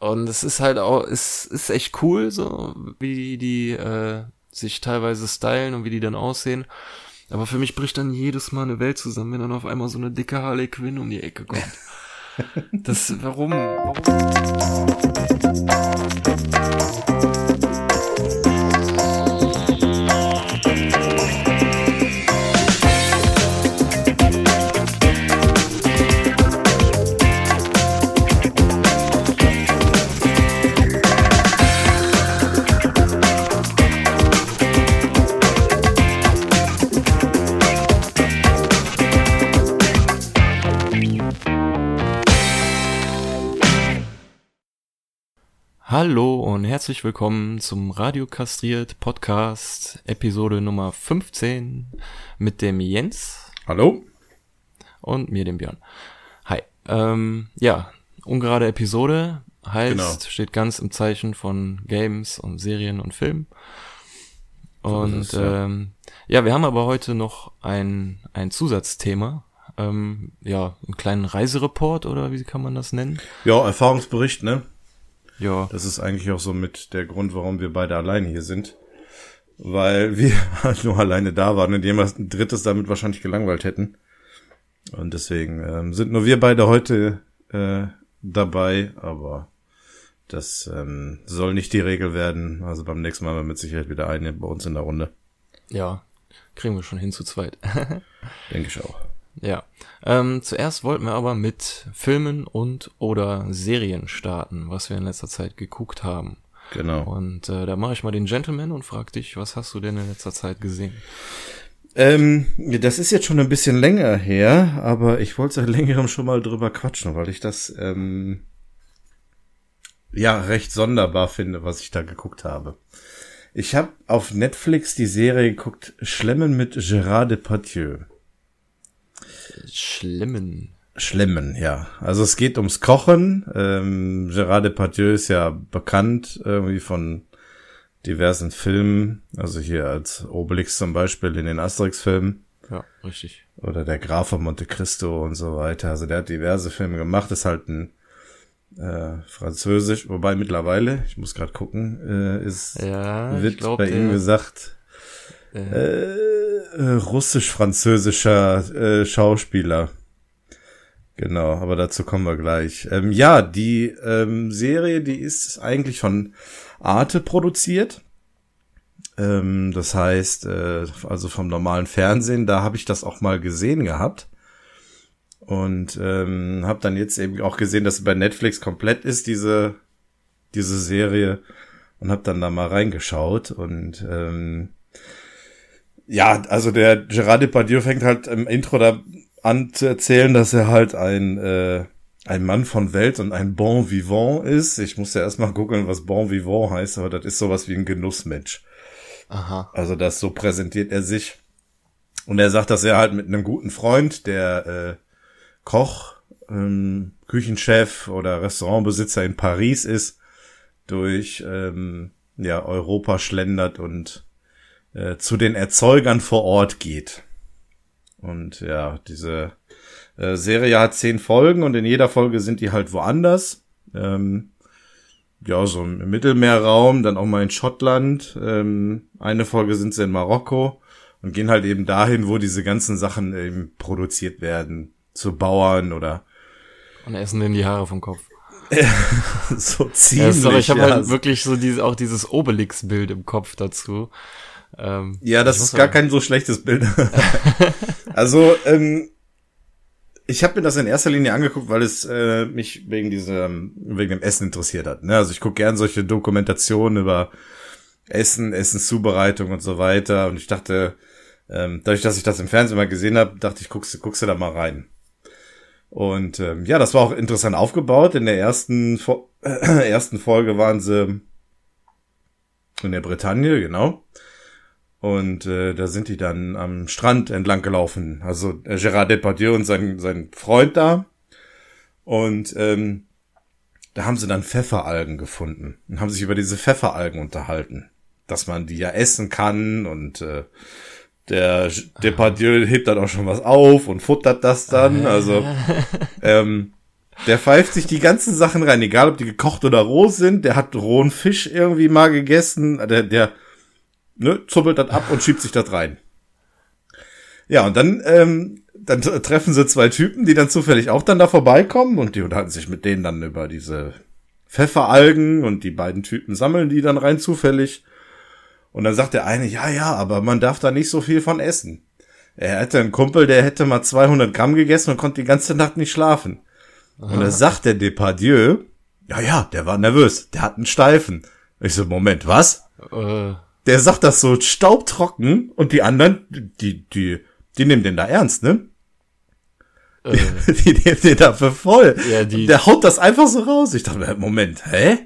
Und es ist halt auch, es ist echt cool, so wie die äh, sich teilweise stylen und wie die dann aussehen. Aber für mich bricht dann jedes Mal eine Welt zusammen, wenn dann auf einmal so eine dicke Harley Quinn um die Ecke kommt. Das, warum? warum? Hallo und herzlich willkommen zum Radio Kastriert Podcast Episode Nummer 15 mit dem Jens. Hallo. Und mir, dem Björn. Hi. Ähm, ja, ungerade Episode heißt, genau. steht ganz im Zeichen von Games und Serien und Filmen. Und so ja. Ähm, ja, wir haben aber heute noch ein, ein Zusatzthema. Ähm, ja, einen kleinen Reisereport oder wie kann man das nennen? Ja, Erfahrungsbericht, ne? Ja. Das ist eigentlich auch so mit der Grund, warum wir beide alleine hier sind. Weil wir halt nur alleine da waren und jemand ein drittes damit wahrscheinlich gelangweilt hätten. Und deswegen ähm, sind nur wir beide heute äh, dabei, aber das ähm, soll nicht die Regel werden. Also beim nächsten Mal haben wir mit Sicherheit wieder eine bei uns in der Runde. Ja, kriegen wir schon hin zu zweit. Denke ich auch. Ja. Ähm, zuerst wollten wir aber mit Filmen und oder Serien starten, was wir in letzter Zeit geguckt haben. Genau. Und äh, da mache ich mal den Gentleman und frag dich, was hast du denn in letzter Zeit gesehen? Ähm, das ist jetzt schon ein bisschen länger her, aber ich wollte seit längerem schon mal drüber quatschen, weil ich das ähm, ja recht sonderbar finde, was ich da geguckt habe. Ich habe auf Netflix die Serie geguckt, Schlemmen mit Gérard Depardieu. Schlimmen. Schlimmen, ja. Also es geht ums Kochen. Ähm, Gérard Depardieu ist ja bekannt irgendwie von diversen Filmen. Also hier als Obelix zum Beispiel in den Asterix-Filmen. Ja, richtig. Oder der Graf von Monte Cristo und so weiter. Also der hat diverse Filme gemacht. Ist halt ein äh, Französisch, wobei mittlerweile, ich muss gerade gucken, äh, ist ja, wird glaub, bei ihm gesagt, äh, äh, russisch-französischer äh, Schauspieler. Genau, aber dazu kommen wir gleich. Ähm, ja, die ähm, Serie, die ist eigentlich von Arte produziert. Ähm, das heißt, äh, also vom normalen Fernsehen, da habe ich das auch mal gesehen gehabt. Und ähm, habe dann jetzt eben auch gesehen, dass bei Netflix komplett ist, diese, diese Serie. Und habe dann da mal reingeschaut. Und ähm, ja, also der Gerard Depardieu fängt halt im Intro da an zu erzählen, dass er halt ein, äh, ein Mann von Welt und ein Bon Vivant ist. Ich muss ja erstmal googeln, was Bon Vivant heißt, aber das ist sowas wie ein Genussmensch. Aha. Also das so präsentiert er sich. Und er sagt, dass er halt mit einem guten Freund, der äh, Koch, ähm, Küchenchef oder Restaurantbesitzer in Paris ist, durch ähm, ja, Europa schlendert und äh, zu den Erzeugern vor Ort geht. Und ja, diese äh, Serie hat zehn Folgen und in jeder Folge sind die halt woanders. Ähm, ja, so im Mittelmeerraum, dann auch mal in Schottland. Ähm, eine Folge sind sie in Marokko und gehen halt eben dahin, wo diese ganzen Sachen eben produziert werden. Zu Bauern oder. Und essen denen die Haare vom Kopf. so ziemlich. Ja, sorry, ich habe ja. halt wirklich so dieses, auch dieses Obelix-Bild im Kopf dazu. Ähm, ja, das ist gar kein so schlechtes Bild. also, ähm, ich habe mir das in erster Linie angeguckt, weil es äh, mich wegen diesem, wegen dem Essen interessiert hat. Ne? Also ich gucke gern solche Dokumentationen über Essen, Essenszubereitung und so weiter. Und ich dachte, ähm, dadurch, dass ich das im Fernsehen mal gesehen habe, dachte ich, guckst, guckst du da mal rein. Und ähm, ja, das war auch interessant aufgebaut. In der ersten, äh, ersten Folge waren sie in der Bretagne, genau. Und äh, da sind die dann am Strand entlang gelaufen. Also äh, Gérard Depardieu und sein, sein Freund da. Und ähm, da haben sie dann Pfefferalgen gefunden und haben sich über diese Pfefferalgen unterhalten. Dass man die ja essen kann und äh, der Depardieu hebt dann auch schon was auf und futtert das dann. Also ähm, Der pfeift sich die ganzen Sachen rein, egal ob die gekocht oder roh sind. Der hat rohen Fisch irgendwie mal gegessen. Der, der ne, zuppelt das ab und schiebt sich das rein. Ja, und dann, ähm, dann treffen sie zwei Typen, die dann zufällig auch dann da vorbeikommen und die unterhalten sich mit denen dann über diese Pfefferalgen und die beiden Typen sammeln die dann rein zufällig. Und dann sagt der eine, ja, ja, aber man darf da nicht so viel von essen. Er hatte einen Kumpel, der hätte mal 200 Gramm gegessen und konnte die ganze Nacht nicht schlafen. Aha. Und da sagt der Depardieu, ja, ja, der war nervös, der hat einen Steifen. Ich so, Moment, was? Äh. Der sagt das so staubtrocken und die anderen, die, die, die nehmen den da ernst, ne? Äh. Die, die nehmen den dafür voll. Ja, die, der haut das einfach so raus. Ich dachte, Moment, hä?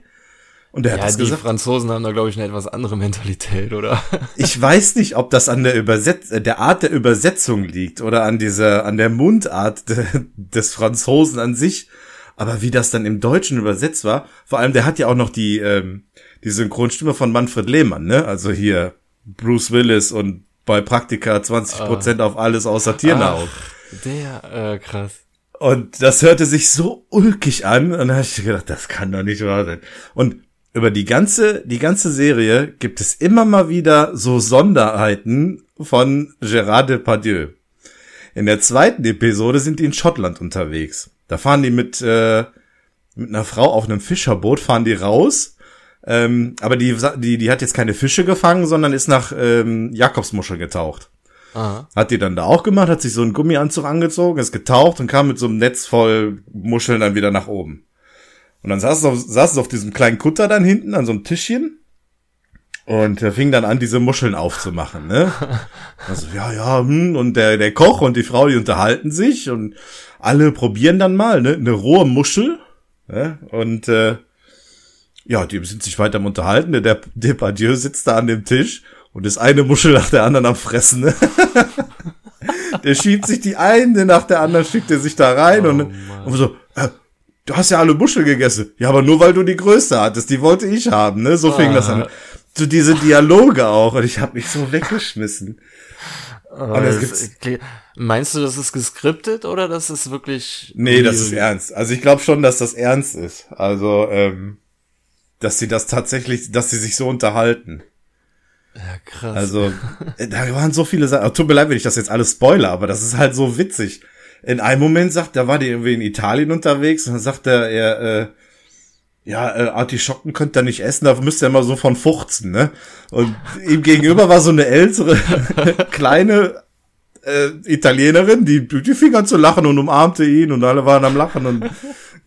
Und der hat ja, das die gesagt. Franzosen haben da, glaube ich, eine etwas andere Mentalität, oder? Ich weiß nicht, ob das an der Übersetz äh, der Art der Übersetzung liegt oder an dieser, an der Mundart de des Franzosen an sich. Aber wie das dann im Deutschen übersetzt war, vor allem der hat ja auch noch die, ähm, die Synchronstimme von Manfred Lehmann, ne? Also hier Bruce Willis und bei Praktika 20 Prozent ah. auf alles außer Tiernahrung. Der, äh, krass. Und das hörte sich so ulkig an und da habe ich gedacht, das kann doch nicht wahr sein. Und über die ganze, die ganze Serie gibt es immer mal wieder so Sonderheiten von Gérard Depardieu. In der zweiten Episode sind die in Schottland unterwegs. Da fahren die mit, äh, mit einer Frau auf einem Fischerboot, fahren die raus. Ähm, aber die, die, die hat jetzt keine Fische gefangen, sondern ist nach ähm, Jakobsmuschel getaucht. Aha. Hat die dann da auch gemacht, hat sich so einen Gummianzug angezogen, ist getaucht und kam mit so einem Netz voll Muscheln dann wieder nach oben. Und dann saß es auf, saß es auf diesem kleinen Kutter dann hinten an so einem Tischchen. Und er fing dann an, diese Muscheln aufzumachen, ne? Also, ja, ja, hm, und der, der Koch und die Frau, die unterhalten sich und alle probieren dann mal, ne? Eine rohe Muschel. Ne? Und äh, ja, die sind sich weiter am Unterhalten. Der, der Depardieu sitzt da an dem Tisch und ist eine Muschel nach der anderen am Fressen, ne? der schiebt sich die eine nach der anderen, schickt er sich da rein oh, und, und so, äh, du hast ja alle Muscheln gegessen. Ja, aber nur weil du die größte hattest, die wollte ich haben, ne? So fing ah. das an. So diese Dialoge auch und ich habe mich so weggeschmissen. Oh, meinst du, das ist geskriptet oder das ist wirklich? Nee, das ist ernst. Also ich glaube schon, dass das ernst ist. Also, ähm, dass sie das tatsächlich, dass sie sich so unterhalten. Ja, krass. Also, äh, da waren so viele Sachen. Tut mir leid, wenn ich das jetzt alles spoiler, aber das ist halt so witzig in einem Moment sagt, da war die irgendwie in Italien unterwegs und dann sagt er, er äh, ja, äh, Artischocken könnt ihr nicht essen, da müsst ihr immer so von fuchzen, ne? Und ihm gegenüber war so eine ältere, kleine äh, Italienerin, die, die fing an zu lachen und umarmte ihn und alle waren am Lachen und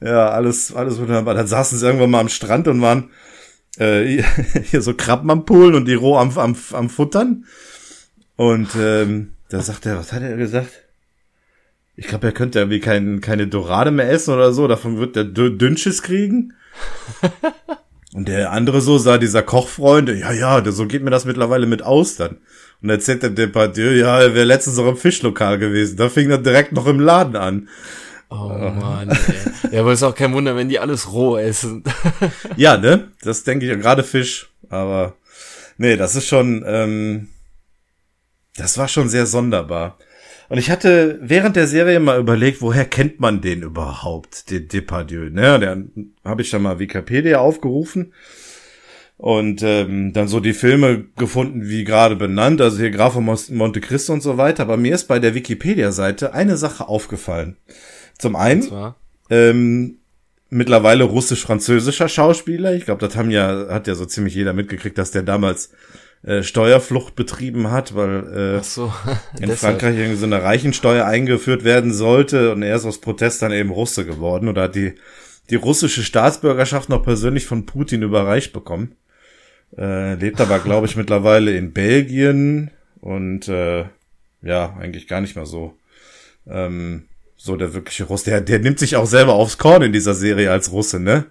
ja, alles, alles wunderbar. Dann saßen sie irgendwann mal am Strand und waren äh, hier so Krabben am Poolen und die roh am, am, am Futtern. Und ähm, da sagt er, was hat er gesagt? Ich glaube, er könnte irgendwie kein, keine Dorade mehr essen oder so. Davon wird er Dünnschiss kriegen. Und der andere so sah dieser Kochfreund, ja, ja, so geht mir das mittlerweile mit Austern. Und erzählt der Depardieu, ja, er wäre letztens noch im Fischlokal gewesen. Da fing er direkt noch im Laden an. Oh Mann, ey. Ja, aber ist auch kein Wunder, wenn die alles roh essen. ja, ne? Das denke ich, gerade Fisch. Aber nee, das ist schon, ähm, das war schon sehr sonderbar. Und ich hatte während der Serie mal überlegt, woher kennt man den überhaupt, den Depardieu. Ne, der habe ich dann mal Wikipedia aufgerufen und ähm, dann so die Filme gefunden, wie gerade benannt, also hier Graf von Monte Cristo und so weiter. Aber mir ist bei der Wikipedia-Seite eine Sache aufgefallen. Zum einen, ähm, mittlerweile russisch-französischer Schauspieler. Ich glaube, das haben ja, hat ja so ziemlich jeder mitgekriegt, dass der damals äh, Steuerflucht betrieben hat, weil äh, so, in Frankreich irgendwie so eine Reichensteuer eingeführt werden sollte und er ist aus Protest dann eben Russe geworden oder hat die, die russische Staatsbürgerschaft noch persönlich von Putin überreicht bekommen. Äh, lebt aber, glaube ich, mittlerweile in Belgien und äh, ja, eigentlich gar nicht mehr so. Ähm, so der wirkliche Russe. Der, der nimmt sich auch selber aufs Korn in dieser Serie als Russe, ne?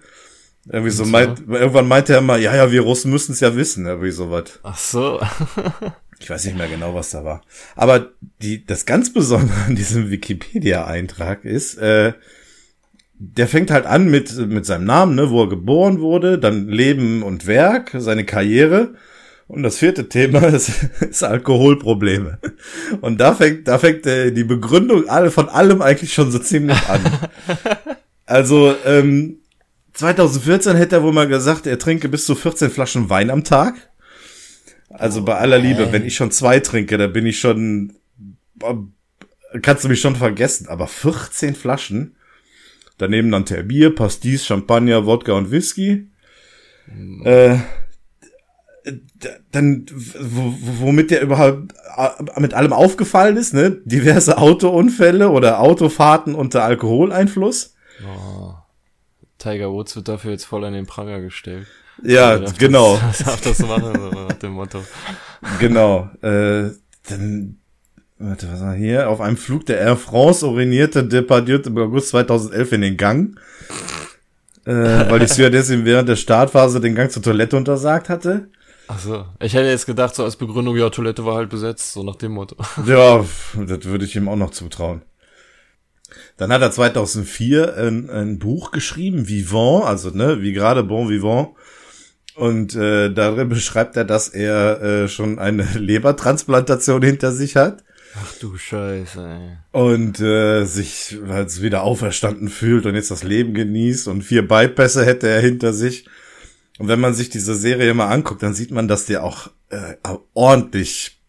Irgendwie so, meint, irgendwann meinte er mal, ja, ja, wir Russen müssen es ja wissen, irgendwie sowas. Ach so. ich weiß nicht mehr genau, was da war. Aber die, das ganz Besondere an diesem Wikipedia-Eintrag ist, äh, der fängt halt an mit, mit seinem Namen, ne, wo er geboren wurde, dann Leben und Werk, seine Karriere. Und das vierte Thema ist, ist Alkoholprobleme. Und da fängt, da fängt äh, die Begründung alle, von allem eigentlich schon so ziemlich an. Also, ähm, 2014 hätte er wohl mal gesagt, er trinke bis zu 14 Flaschen Wein am Tag. Also bei aller Liebe, wenn ich schon zwei trinke, da bin ich schon, kannst du mich schon vergessen. Aber 14 Flaschen, daneben dann Bier, Pastis, Champagner, Wodka und Whisky. Mhm. Äh, dann, womit der überhaupt äh, mit allem aufgefallen ist, ne? Diverse Autounfälle oder Autofahrten unter Alkoholeinfluss. Oh. Tiger Woods wird dafür jetzt voll an den Pranger gestellt. Ja, darf genau. Das, darf das machen, nach dem Motto. Genau. Äh, dann, warte, was war hier? Auf einem Flug der Air France urinierte Depardieu im August 2011 in den Gang. Äh, weil die Stewardess ihm während der Startphase den Gang zur Toilette untersagt hatte. Ach so. Ich hätte jetzt gedacht, so als Begründung, ja, Toilette war halt besetzt, so nach dem Motto. Ja, das würde ich ihm auch noch zutrauen. Dann hat er 2004 ein, ein Buch geschrieben, Vivant, also ne, wie gerade Bon Vivant. Und äh, darin beschreibt er, dass er äh, schon eine Lebertransplantation hinter sich hat. Ach du Scheiße, ey. Und äh, sich halt wieder auferstanden fühlt und jetzt das Leben genießt und vier Bypässe hätte er hinter sich. Und wenn man sich diese Serie mal anguckt, dann sieht man, dass der auch äh, ordentlich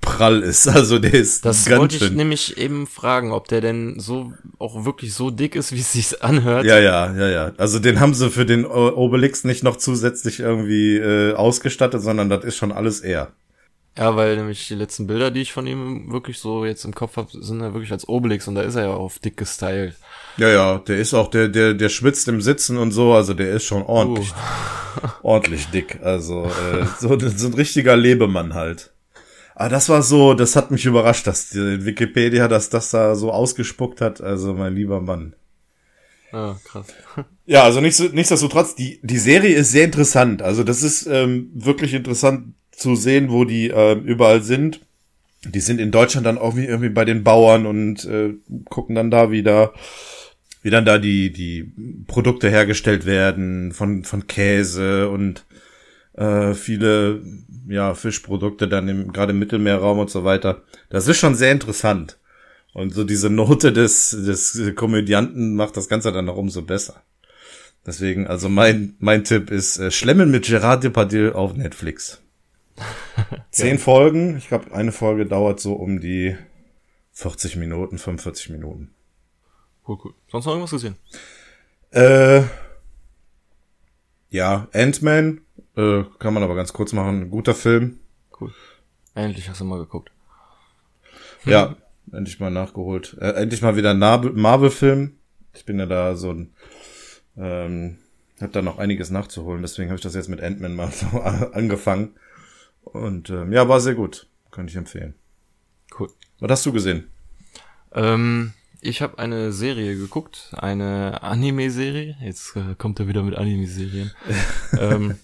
prall ist. Also der ist Das ganz wollte ich schön. nämlich eben fragen, ob der denn so auch wirklich so dick ist, wie es sich anhört. Ja, ja, ja, ja. Also den haben sie für den Obelix nicht noch zusätzlich irgendwie äh, ausgestattet, sondern das ist schon alles er. Ja, weil nämlich die letzten Bilder, die ich von ihm wirklich so jetzt im Kopf habe, sind ja wirklich als Obelix und da ist er ja auf dick gestylt. Ja, ja, der ist auch, der, der, der schwitzt im Sitzen und so, also der ist schon ordentlich, uh. ordentlich dick. Also äh, so, so ein richtiger Lebemann halt. Aber das war so, das hat mich überrascht, dass die Wikipedia, dass das da so ausgespuckt hat. Also mein lieber Mann. Ah, krass. Ja, also nichts, nichtsdestotrotz, die, die Serie ist sehr interessant. Also das ist ähm, wirklich interessant zu sehen, wo die äh, überall sind. Die sind in Deutschland dann auch irgendwie bei den Bauern und äh, gucken dann da wieder, wie dann da die, die Produkte hergestellt werden von, von Käse und äh, viele ja, Fischprodukte dann im, gerade im Mittelmeerraum und so weiter. Das ist schon sehr interessant. Und so diese Note des, des Komödianten macht das Ganze dann noch umso besser. Deswegen, also mein, mein Tipp ist äh, Schlemmen mit Gerard Depardieu auf Netflix. Zehn ja. Folgen. Ich glaube, eine Folge dauert so um die 40 Minuten, 45 Minuten. Cool, cool. Sonst noch irgendwas gesehen? Äh, ja, Ant-Man äh, kann man aber ganz kurz machen. Guter Film. Cool. Endlich hast du mal geguckt. Ja, endlich mal nachgeholt. Äh, endlich mal wieder ein Marvel-Film. Ich bin ja da so ein, ähm, hab da noch einiges nachzuholen. Deswegen habe ich das jetzt mit Ant-Man mal so angefangen. Und ähm, ja, war sehr gut. Kann ich empfehlen. Cool. Was hast du gesehen? Ähm, ich habe eine Serie geguckt, eine Anime-Serie. Jetzt äh, kommt er wieder mit Anime-Serien. ähm,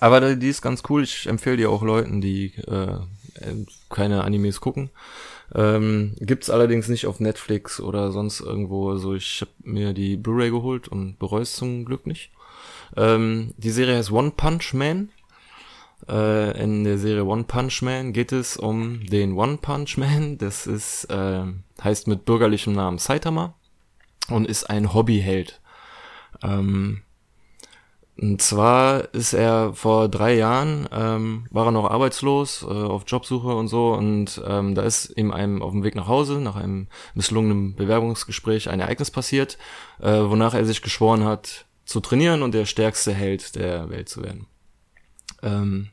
aber die ist ganz cool. Ich empfehle die auch Leuten, die äh, keine Animes gucken. Ähm, gibt's allerdings nicht auf Netflix oder sonst irgendwo. Also ich habe mir die Blu-ray geholt und bereue es zum Glück nicht. Ähm, die Serie heißt One Punch Man. Äh, in der Serie One Punch Man geht es um den One Punch Man. Das ist äh, heißt mit bürgerlichem Namen Saitama und ist ein Hobbyheld. Ähm, und zwar ist er vor drei Jahren, ähm, war er noch arbeitslos, äh, auf Jobsuche und so. Und ähm, da ist ihm einem auf dem Weg nach Hause, nach einem misslungenen Bewerbungsgespräch, ein Ereignis passiert, äh, wonach er sich geschworen hat, zu trainieren und der stärkste Held der Welt zu werden. Ähm,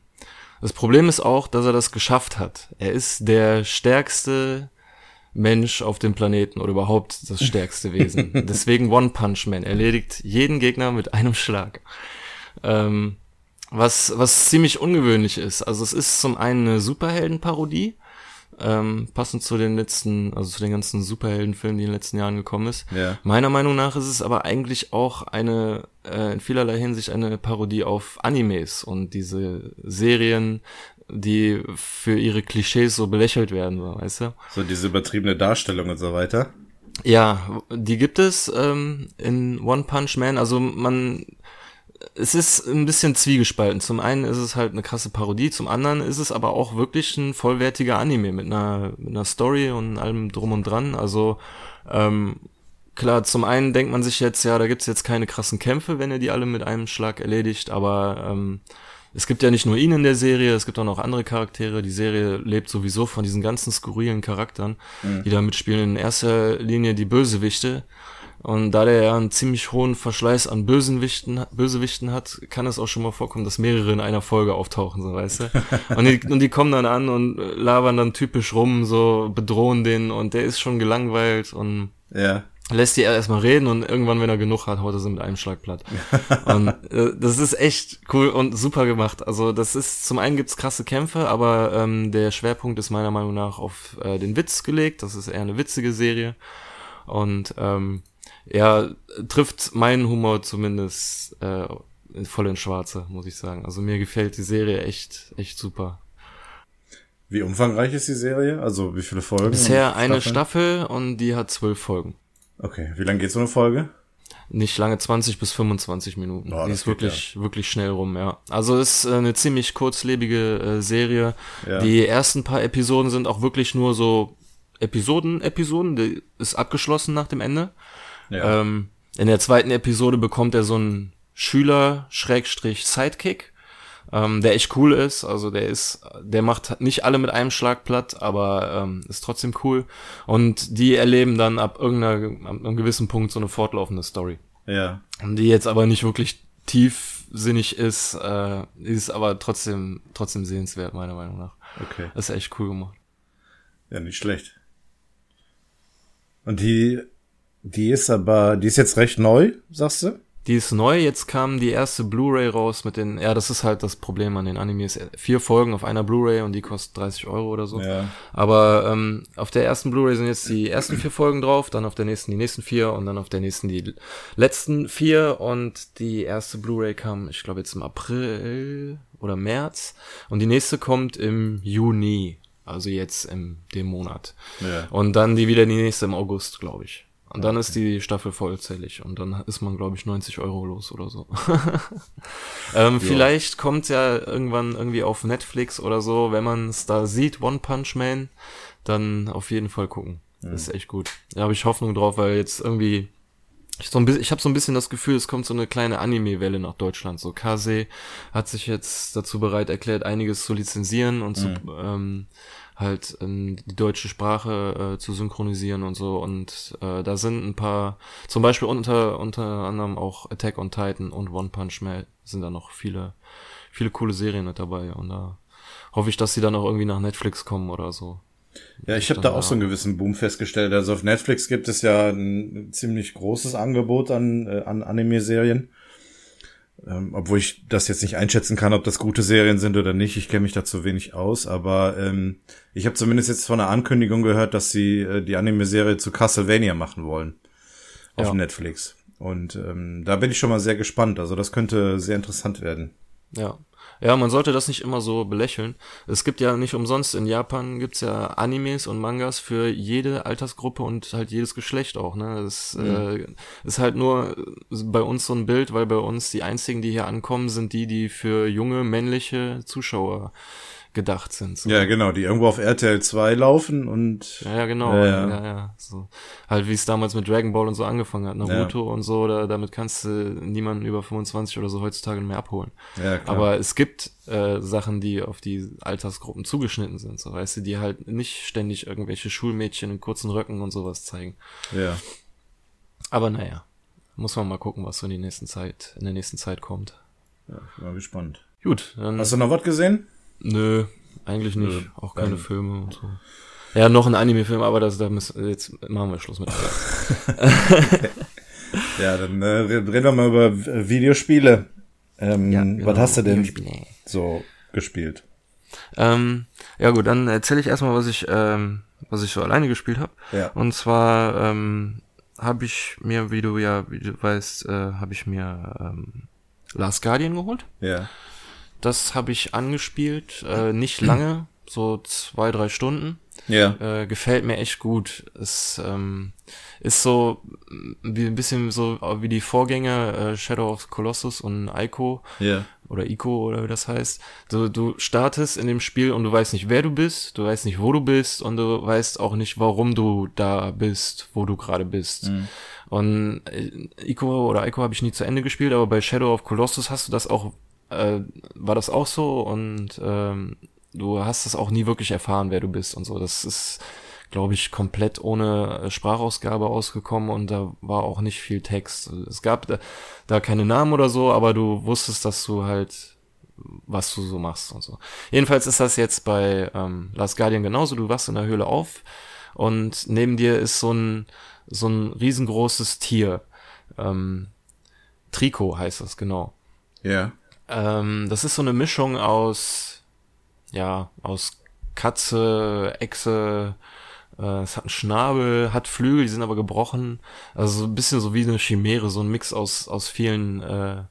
das Problem ist auch, dass er das geschafft hat. Er ist der stärkste Mensch auf dem Planeten oder überhaupt das stärkste Wesen. Deswegen One Punch Man. Erledigt jeden Gegner mit einem Schlag. Ähm, was, was ziemlich ungewöhnlich ist. Also es ist zum einen eine Superheldenparodie, ähm, passend zu den letzten, also zu den ganzen Superheldenfilmen, die in den letzten Jahren gekommen ist. Ja. Meiner Meinung nach ist es aber eigentlich auch eine, äh, in vielerlei Hinsicht eine Parodie auf Animes und diese Serien, die für ihre Klischees so belächelt werden, so, weißt du? So diese übertriebene Darstellung und so weiter. Ja, die gibt es ähm, in One Punch Man. Also man es ist ein bisschen zwiegespalten. Zum einen ist es halt eine krasse Parodie, zum anderen ist es aber auch wirklich ein vollwertiger Anime mit einer, mit einer Story und allem drum und dran. Also ähm, klar, zum einen denkt man sich jetzt, ja, da gibt's jetzt keine krassen Kämpfe, wenn er die alle mit einem Schlag erledigt, aber ähm, es gibt ja nicht nur ihn in der Serie, es gibt auch noch andere Charaktere. Die Serie lebt sowieso von diesen ganzen skurrilen Charakteren, mhm. die da mitspielen. In erster Linie die Bösewichte. Und da der ja einen ziemlich hohen Verschleiß an Bösewichten, Bösewichten hat, kann es auch schon mal vorkommen, dass mehrere in einer Folge auftauchen, so weißt du. Und die, und die kommen dann an und labern dann typisch rum, so bedrohen den und der ist schon gelangweilt und ja. lässt die erstmal reden und irgendwann, wenn er genug hat, haut er sie mit einem Schlag platt. und äh, das ist echt cool und super gemacht. Also das ist, zum einen gibt's krasse Kämpfe, aber ähm, der Schwerpunkt ist meiner Meinung nach auf äh, den Witz gelegt. Das ist eher eine witzige Serie. Und ähm, ja, trifft meinen Humor zumindest äh, voll in Schwarze, muss ich sagen. Also mir gefällt die Serie echt, echt super. Wie umfangreich ist die Serie? Also wie viele Folgen? Bisher eine Staffel und die hat zwölf Folgen. Okay, wie lange geht so eine Folge? Nicht lange, 20 bis 25 Minuten. Oh, die ist wirklich, ja. wirklich schnell rum, ja. Also ist äh, eine ziemlich kurzlebige äh, Serie. Ja. Die ersten paar Episoden sind auch wirklich nur so Episoden, Episoden, die ist abgeschlossen nach dem Ende. Ja. Ähm, in der zweiten Episode bekommt er so einen Schüler Schrägstrich Sidekick, ähm, der echt cool ist. Also der ist, der macht nicht alle mit einem Schlag platt, aber ähm, ist trotzdem cool. Und die erleben dann ab irgendeiner, ab einem gewissen Punkt so eine fortlaufende Story. Ja. Die jetzt aber nicht wirklich tiefsinnig ist, äh, ist aber trotzdem, trotzdem sehenswert, meiner Meinung nach. Okay. Das ist echt cool gemacht. Ja, nicht schlecht. Und die die ist aber, die ist jetzt recht neu, sagst du? Die ist neu, jetzt kam die erste Blu-ray raus mit den, ja, das ist halt das Problem an den Animes. Vier Folgen auf einer Blu-ray und die kostet 30 Euro oder so. Ja. Aber ähm, auf der ersten Blu-ray sind jetzt die ersten vier Folgen drauf, dann auf der nächsten die nächsten vier und dann auf der nächsten die letzten vier und die erste Blu-ray kam, ich glaube jetzt im April oder März und die nächste kommt im Juni, also jetzt im dem Monat. Ja. Und dann die wieder die nächste im August, glaube ich. Und dann okay. ist die Staffel vollzählig und dann ist man, glaube ich, 90 Euro los oder so. ähm, vielleicht kommt ja irgendwann irgendwie auf Netflix oder so, wenn man es da sieht, One Punch Man, dann auf jeden Fall gucken. Mhm. Ist echt gut. Da habe ich Hoffnung drauf, weil jetzt irgendwie ich, so ein bisschen, ich habe so ein bisschen das Gefühl, es kommt so eine kleine Anime-Welle nach Deutschland. So Kase hat sich jetzt dazu bereit erklärt, einiges zu lizenzieren und mhm. zu ähm, halt ähm, die deutsche Sprache äh, zu synchronisieren und so. Und äh, da sind ein paar, zum Beispiel unter unter anderem auch Attack on Titan und One Punch Man sind da noch viele viele coole Serien mit dabei. Und da hoffe ich, dass sie dann auch irgendwie nach Netflix kommen oder so. Ja, ich habe da auch so einen gewissen Boom festgestellt. Also auf Netflix gibt es ja ein ziemlich großes Angebot an, äh, an Anime-Serien. Ähm, obwohl ich das jetzt nicht einschätzen kann, ob das gute Serien sind oder nicht. Ich kenne mich da zu wenig aus, aber ähm, ich habe zumindest jetzt von einer Ankündigung gehört, dass sie äh, die Anime-Serie zu Castlevania machen wollen auf ja. Netflix. Und ähm, da bin ich schon mal sehr gespannt. Also das könnte sehr interessant werden. Ja. Ja, man sollte das nicht immer so belächeln. Es gibt ja nicht umsonst, in Japan gibt's ja Animes und Mangas für jede Altersgruppe und halt jedes Geschlecht auch. Ne? Das mhm. äh, ist halt nur bei uns so ein Bild, weil bei uns die einzigen, die hier ankommen, sind die, die für junge männliche Zuschauer gedacht sind. So. Ja, genau, die irgendwo auf RTL 2 laufen und. Ja, ja genau. Ja, ja. ja, ja so. Halt wie es damals mit Dragon Ball und so angefangen hat, Naruto und so, da, damit kannst du niemanden über 25 oder so heutzutage mehr abholen. Ja, klar. Aber es gibt äh, Sachen, die auf die Altersgruppen zugeschnitten sind, so weißt du, die halt nicht ständig irgendwelche Schulmädchen in kurzen Röcken und sowas zeigen. Ja. Aber naja, muss man mal gucken, was so in, die nächsten Zeit, in der nächsten Zeit kommt. Ja, ich bin mal gespannt. Gut. Dann Hast du noch was gesehen? Nö, eigentlich nicht. Nö, auch keine dann. Filme und so. Ja, noch ein Anime-Film, aber das, da müssen, jetzt machen wir Schluss mit. ja, dann äh, reden wir mal über Videospiele. Ähm, ja, genau, was hast du denn so gespielt? Ähm, ja gut, dann erzähle ich erstmal, was ich, ähm, was ich so alleine gespielt habe. Ja. Und zwar ähm, habe ich mir, wie du ja, wie du weißt, äh, habe ich mir ähm, Last Guardian geholt. Ja. Das habe ich angespielt, äh, nicht lange, so zwei, drei Stunden. Ja. Äh, gefällt mir echt gut. Es ähm, ist so wie ein bisschen so wie die Vorgänger äh, Shadow of Colossus und Ico. Ja. Oder Ico oder wie das heißt. Du, du startest in dem Spiel und du weißt nicht, wer du bist, du weißt nicht, wo du bist und du weißt auch nicht, warum du da bist, wo du gerade bist. Mhm. Und äh, Ico oder Ico habe ich nie zu Ende gespielt, aber bei Shadow of Colossus hast du das auch, äh, war das auch so und ähm, du hast es auch nie wirklich erfahren, wer du bist und so. Das ist, glaube ich, komplett ohne Sprachausgabe ausgekommen und da war auch nicht viel Text. Es gab da, da keine Namen oder so, aber du wusstest, dass du halt was du so machst und so. Jedenfalls ist das jetzt bei ähm, Last Guardian genauso. Du wachst in der Höhle auf und neben dir ist so ein so ein riesengroßes Tier. Ähm, Trikot heißt das genau. Ja. Ähm, das ist so eine Mischung aus ja aus Katze, Echse. Äh, es hat einen Schnabel, hat Flügel, die sind aber gebrochen. Also so ein bisschen so wie eine Chimäre, so ein Mix aus aus vielen äh,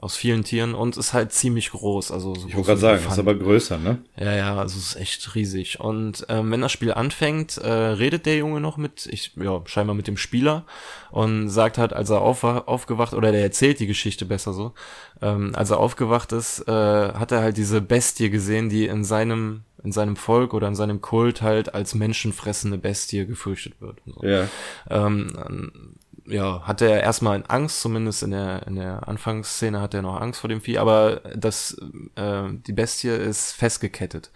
aus vielen Tieren und ist halt ziemlich groß. Also so ich wollte gerade sagen, ist aber größer, ne? Ja, ja, also es ist echt riesig. Und ähm, wenn das Spiel anfängt, äh, redet der Junge noch mit, ich, ja, scheinbar mit dem Spieler und sagt halt, als er auf, aufgewacht, oder der erzählt die Geschichte besser so, ähm, als er aufgewacht ist, äh, hat er halt diese Bestie gesehen, die in seinem in seinem Volk oder in seinem Kult halt als menschenfressende Bestie gefürchtet wird. So. Ja. Ähm, ja, hatte er erstmal Angst, zumindest in der, in der Anfangsszene hat er noch Angst vor dem Vieh, aber das, äh, die Bestie ist festgekettet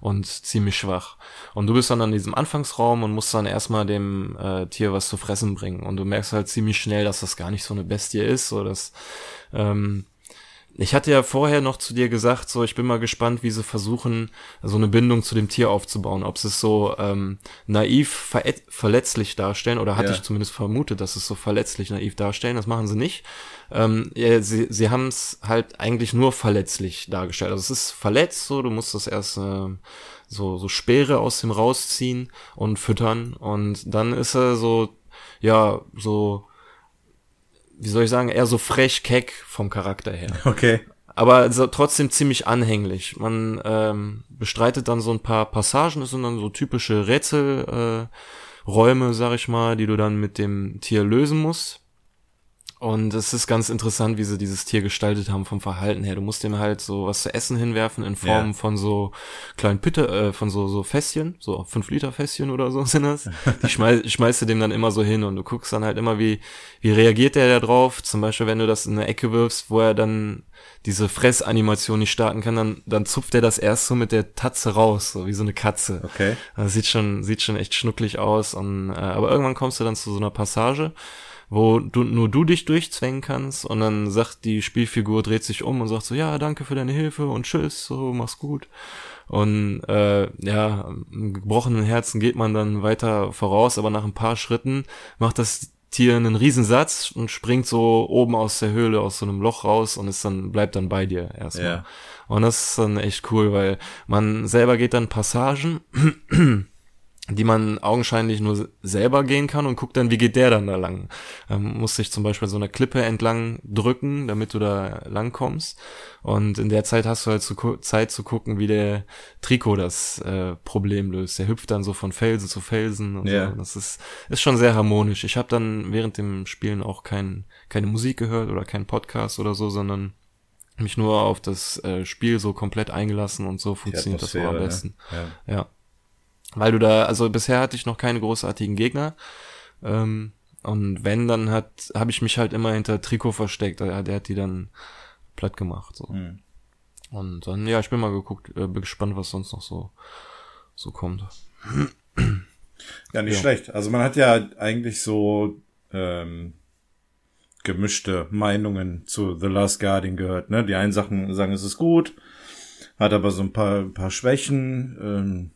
und ziemlich schwach. Und du bist dann an diesem Anfangsraum und musst dann erstmal dem äh, Tier was zu fressen bringen. Und du merkst halt ziemlich schnell, dass das gar nicht so eine Bestie ist, so dass ähm, ich hatte ja vorher noch zu dir gesagt, so ich bin mal gespannt, wie sie versuchen, so eine Bindung zu dem Tier aufzubauen. Ob sie es so ähm, naiv ver verletzlich darstellen, oder hatte ja. ich zumindest vermutet, dass es so verletzlich naiv darstellen. Das machen sie nicht. Ähm, ja, sie sie haben es halt eigentlich nur verletzlich dargestellt. Also es ist verletzt, so du musst das erst äh, so so Speere aus dem rausziehen und füttern und dann ist er so ja so wie soll ich sagen, eher so frech keck vom Charakter her. Okay. Aber so, trotzdem ziemlich anhänglich. Man ähm, bestreitet dann so ein paar Passagen, das sind dann so typische Rätselräume, äh, Räume, sag ich mal, die du dann mit dem Tier lösen musst. Und es ist ganz interessant, wie sie dieses Tier gestaltet haben vom Verhalten her. Du musst dem halt so was zu essen hinwerfen in Form ja. von so kleinen Pitte, äh, von so, so Fässchen, so fünf Liter Fässchen oder so sind das. Die schmeiß, schmeißt du dem dann immer so hin und du guckst dann halt immer, wie, wie reagiert der da drauf. Zum Beispiel, wenn du das in eine Ecke wirfst, wo er dann diese Fressanimation nicht starten kann, dann, dann zupft er das erst so mit der Tatze raus, so wie so eine Katze. Okay. Das sieht schon, sieht schon echt schnucklig aus und, äh, aber irgendwann kommst du dann zu so einer Passage, wo du nur du dich durchzwängen kannst und dann sagt die Spielfigur, dreht sich um und sagt so, ja, danke für deine Hilfe und tschüss, so, mach's gut. Und äh, ja, gebrochenen Herzen geht man dann weiter voraus, aber nach ein paar Schritten macht das Tier einen Riesensatz und springt so oben aus der Höhle, aus so einem Loch raus und ist dann, bleibt dann bei dir erstmal. Ja. Und das ist dann echt cool, weil man selber geht dann Passagen die man augenscheinlich nur selber gehen kann und guckt dann, wie geht der dann da lang. Ähm, muss sich zum Beispiel so eine Klippe entlang drücken, damit du da lang kommst. Und in der Zeit hast du halt zu, Zeit zu gucken, wie der Trikot das äh, Problem löst. Der hüpft dann so von Felsen zu Felsen und yeah. so. Das ist, ist schon sehr harmonisch. Ich habe dann während dem Spielen auch kein, keine Musik gehört oder keinen Podcast oder so, sondern mich nur auf das äh, Spiel so komplett eingelassen und so funktioniert das so am besten. Ja. ja. Weil du da, also bisher hatte ich noch keine großartigen Gegner. Ähm, und wenn, dann hat, habe ich mich halt immer hinter Trikot versteckt. Der, der hat die dann platt gemacht. So. Mhm. Und dann, ja, ich bin mal geguckt, äh, bin gespannt, was sonst noch so, so kommt. Ja, nicht ja. schlecht. Also man hat ja eigentlich so ähm, gemischte Meinungen zu The Last Guardian gehört. Ne? Die einen Sachen sagen, es ist gut, hat aber so ein paar, ein paar Schwächen. Ähm,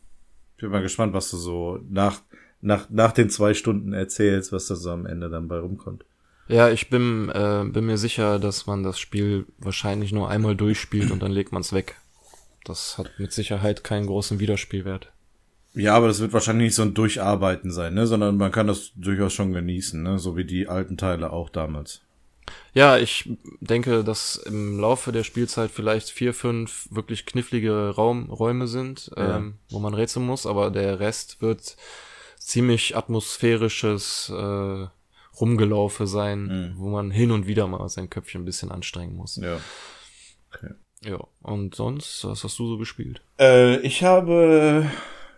bin mal gespannt, was du so nach, nach, nach den zwei Stunden erzählst, was da so am Ende dann bei rumkommt. Ja, ich bin, äh, bin mir sicher, dass man das Spiel wahrscheinlich nur einmal durchspielt und dann legt man es weg. Das hat mit Sicherheit keinen großen Wiederspielwert. Ja, aber das wird wahrscheinlich nicht so ein Durcharbeiten sein, ne? sondern man kann das durchaus schon genießen, ne? so wie die alten Teile auch damals. Ja, ich denke, dass im Laufe der Spielzeit vielleicht vier, fünf wirklich knifflige Raum, Räume sind, ja. ähm, wo man rätseln muss, aber der Rest wird ziemlich atmosphärisches äh, Rumgelaufe sein, mhm. wo man hin und wieder mal sein Köpfchen ein bisschen anstrengen muss. Ja. Okay. Ja, und sonst, was hast du so gespielt? Äh, ich habe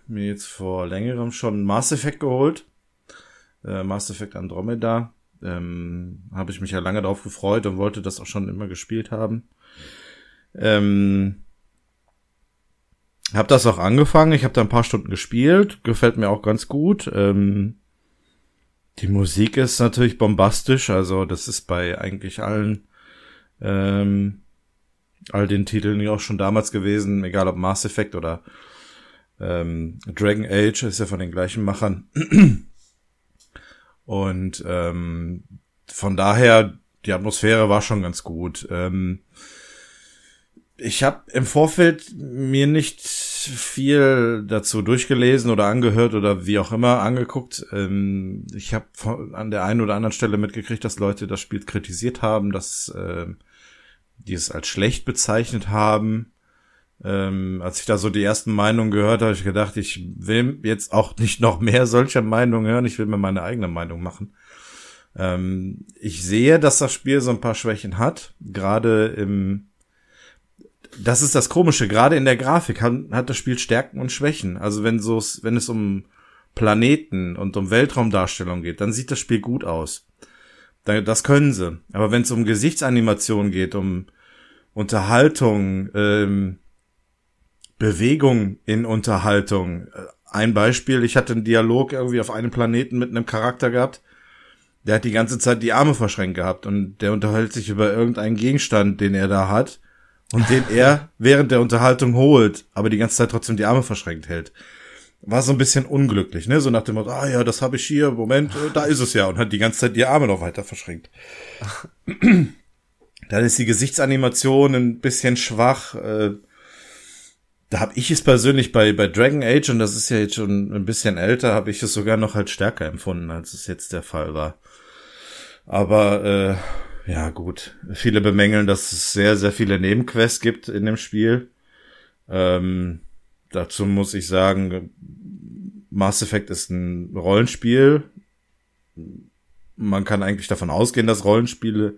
mir jetzt vor längerem schon Mass Effect geholt. Äh, Mass Effect Andromeda Ähm, Habe ich mich ja lange darauf gefreut und wollte das auch schon immer gespielt haben. Ähm, hab das auch angefangen. Ich habe da ein paar Stunden gespielt. Gefällt mir auch ganz gut. Ähm, die Musik ist natürlich bombastisch. Also das ist bei eigentlich allen ähm, all den Titeln ja auch schon damals gewesen. Egal ob Mass Effect oder ähm, Dragon Age ist ja von den gleichen Machern. Und ähm, von daher, die Atmosphäre war schon ganz gut. Ähm, ich habe im Vorfeld mir nicht viel dazu durchgelesen oder angehört oder wie auch immer angeguckt. Ähm, ich habe an der einen oder anderen Stelle mitgekriegt, dass Leute das Spiel kritisiert haben, dass äh, die es als schlecht bezeichnet haben. Ähm, als ich da so die ersten Meinungen gehört habe, ich gedacht, ich will jetzt auch nicht noch mehr solcher Meinungen hören. Ich will mir meine eigene Meinung machen. Ähm, ich sehe, dass das Spiel so ein paar Schwächen hat. Gerade im, das ist das Komische. Gerade in der Grafik hat, hat das Spiel Stärken und Schwächen. Also wenn so, wenn es um Planeten und um Weltraumdarstellung geht, dann sieht das Spiel gut aus. Das können sie. Aber wenn es um Gesichtsanimation geht, um Unterhaltung, ähm, Bewegung in Unterhaltung. Ein Beispiel, ich hatte einen Dialog irgendwie auf einem Planeten mit einem Charakter gehabt, der hat die ganze Zeit die Arme verschränkt gehabt und der unterhält sich über irgendeinen Gegenstand, den er da hat und den er während der Unterhaltung holt, aber die ganze Zeit trotzdem die Arme verschränkt hält. War so ein bisschen unglücklich, ne? So nach dem Motto, ah ja, das habe ich hier, Moment, äh, da ist es ja und hat die ganze Zeit die Arme noch weiter verschränkt. Dann ist die Gesichtsanimation ein bisschen schwach. Äh, da habe ich es persönlich bei, bei Dragon Age, und das ist ja jetzt schon ein bisschen älter, habe ich es sogar noch halt stärker empfunden, als es jetzt der Fall war. Aber äh, ja gut, viele bemängeln, dass es sehr, sehr viele Nebenquests gibt in dem Spiel. Ähm, dazu muss ich sagen, Mass Effect ist ein Rollenspiel. Man kann eigentlich davon ausgehen, dass Rollenspiele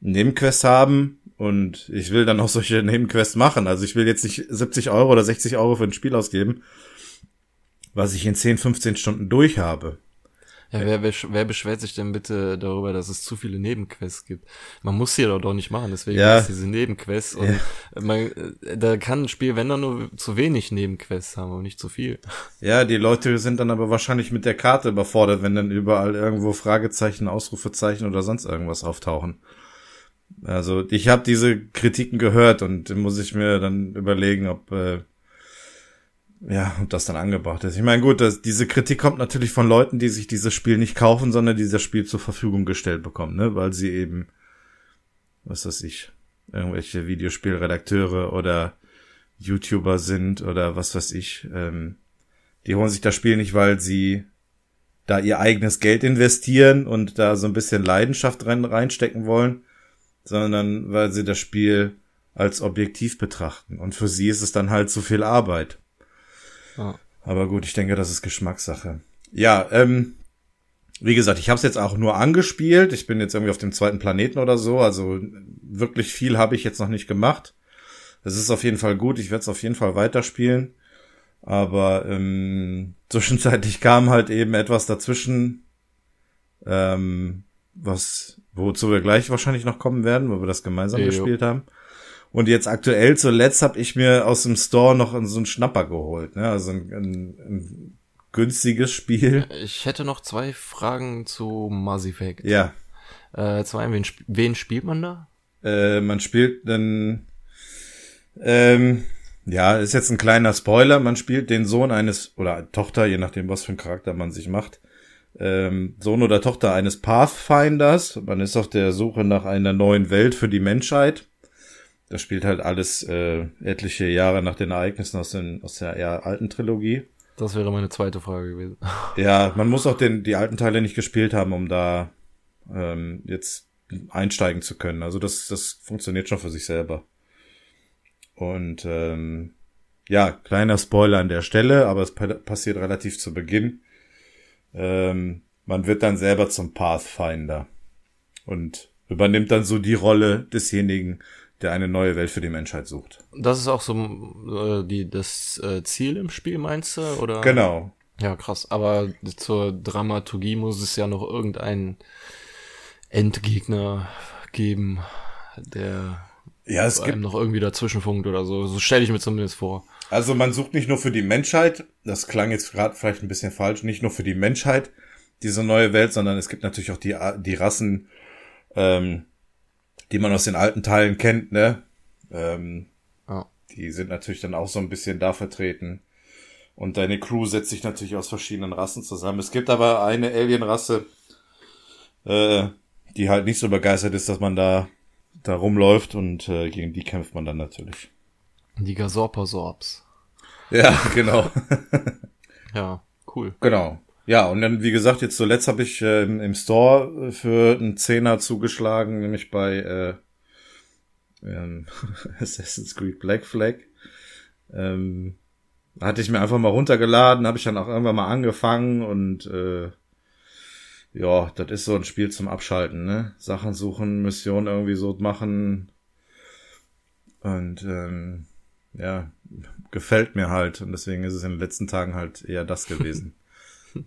Nebenquests haben. Und ich will dann auch solche Nebenquests machen. Also ich will jetzt nicht 70 Euro oder 60 Euro für ein Spiel ausgeben, was ich in 10, 15 Stunden durch habe. Ja, wer, wer, wer beschwert sich denn bitte darüber, dass es zu viele Nebenquests gibt? Man muss sie doch doch nicht machen, deswegen ja. ist diese Nebenquests. Und ja. man, da kann ein Spiel, wenn dann nur zu wenig Nebenquests haben und nicht zu viel. Ja, die Leute sind dann aber wahrscheinlich mit der Karte überfordert, wenn dann überall irgendwo Fragezeichen, Ausrufezeichen oder sonst irgendwas auftauchen. Also ich habe diese Kritiken gehört und muss ich mir dann überlegen, ob äh, ja, ob das dann angebracht ist. Ich meine, gut, das, diese Kritik kommt natürlich von Leuten, die sich dieses Spiel nicht kaufen, sondern die das Spiel zur Verfügung gestellt bekommen, ne, weil sie eben, was weiß ich, irgendwelche Videospielredakteure oder YouTuber sind oder was weiß ich. Ähm, die holen sich das Spiel nicht, weil sie da ihr eigenes Geld investieren und da so ein bisschen Leidenschaft rein, reinstecken wollen, sondern weil sie das Spiel als objektiv betrachten. Und für sie ist es dann halt zu viel Arbeit. Ja. Aber gut, ich denke, das ist Geschmackssache. Ja, ähm, wie gesagt, ich habe es jetzt auch nur angespielt. Ich bin jetzt irgendwie auf dem zweiten Planeten oder so. Also wirklich viel habe ich jetzt noch nicht gemacht. Es ist auf jeden Fall gut. Ich werde es auf jeden Fall weiterspielen. Aber ähm, zwischenzeitlich kam halt eben etwas dazwischen, ähm, was wozu wir gleich wahrscheinlich noch kommen werden, weil wir das gemeinsam hey, gespielt haben. Und jetzt aktuell zuletzt habe ich mir aus dem Store noch so einen Schnapper geholt, ne? Also ein, ein, ein günstiges Spiel. Ich hätte noch zwei Fragen zu Mass Effect. Ja. Äh, zwei, wen, wen spielt man da? Äh, man spielt dann, ähm, ja, ist jetzt ein kleiner Spoiler. Man spielt den Sohn eines oder Tochter, je nachdem, was für ein Charakter man sich macht, ähm, Sohn oder Tochter eines Pathfinders. Man ist auf der Suche nach einer neuen Welt für die Menschheit. Das spielt halt alles äh, etliche Jahre nach den Ereignissen aus, den, aus der eher alten Trilogie. Das wäre meine zweite Frage gewesen. Ja, man muss auch den, die alten Teile nicht gespielt haben, um da ähm, jetzt einsteigen zu können. Also das, das funktioniert schon für sich selber. Und ähm, ja, kleiner Spoiler an der Stelle, aber es passiert relativ zu Beginn. Ähm, man wird dann selber zum Pathfinder und übernimmt dann so die Rolle desjenigen, der eine neue Welt für die Menschheit sucht. Das ist auch so äh, die, das äh, Ziel im Spiel, meinst du? Oder? Genau. Ja, krass. Aber zur Dramaturgie muss es ja noch irgendeinen Endgegner geben, der ja, es gibt noch irgendwie dazwischenfunkt oder so. So stelle ich mir zumindest vor. Also man sucht nicht nur für die Menschheit, das klang jetzt gerade vielleicht ein bisschen falsch, nicht nur für die Menschheit diese neue Welt, sondern es gibt natürlich auch die, die Rassen, ähm, die man aus den alten Teilen kennt, ne? Ähm, oh. Die sind natürlich dann auch so ein bisschen da vertreten. Und deine Crew setzt sich natürlich aus verschiedenen Rassen zusammen. Es gibt aber eine Alien-Rasse, äh, die halt nicht so begeistert ist, dass man da, da rumläuft und äh, gegen die kämpft man dann natürlich. Die Gasorpasorps. Ja, genau. ja, cool. Genau. Ja, und dann, wie gesagt, jetzt zuletzt habe ich äh, im Store für einen Zehner zugeschlagen, nämlich bei äh, ähm, Assassin's Creed Black Flag. Ähm, hatte ich mir einfach mal runtergeladen, habe ich dann auch irgendwann mal angefangen und äh, ja, das ist so ein Spiel zum Abschalten, ne? Sachen suchen, Missionen irgendwie so machen und ähm, ja, gefällt mir halt und deswegen ist es in den letzten Tagen halt eher das gewesen.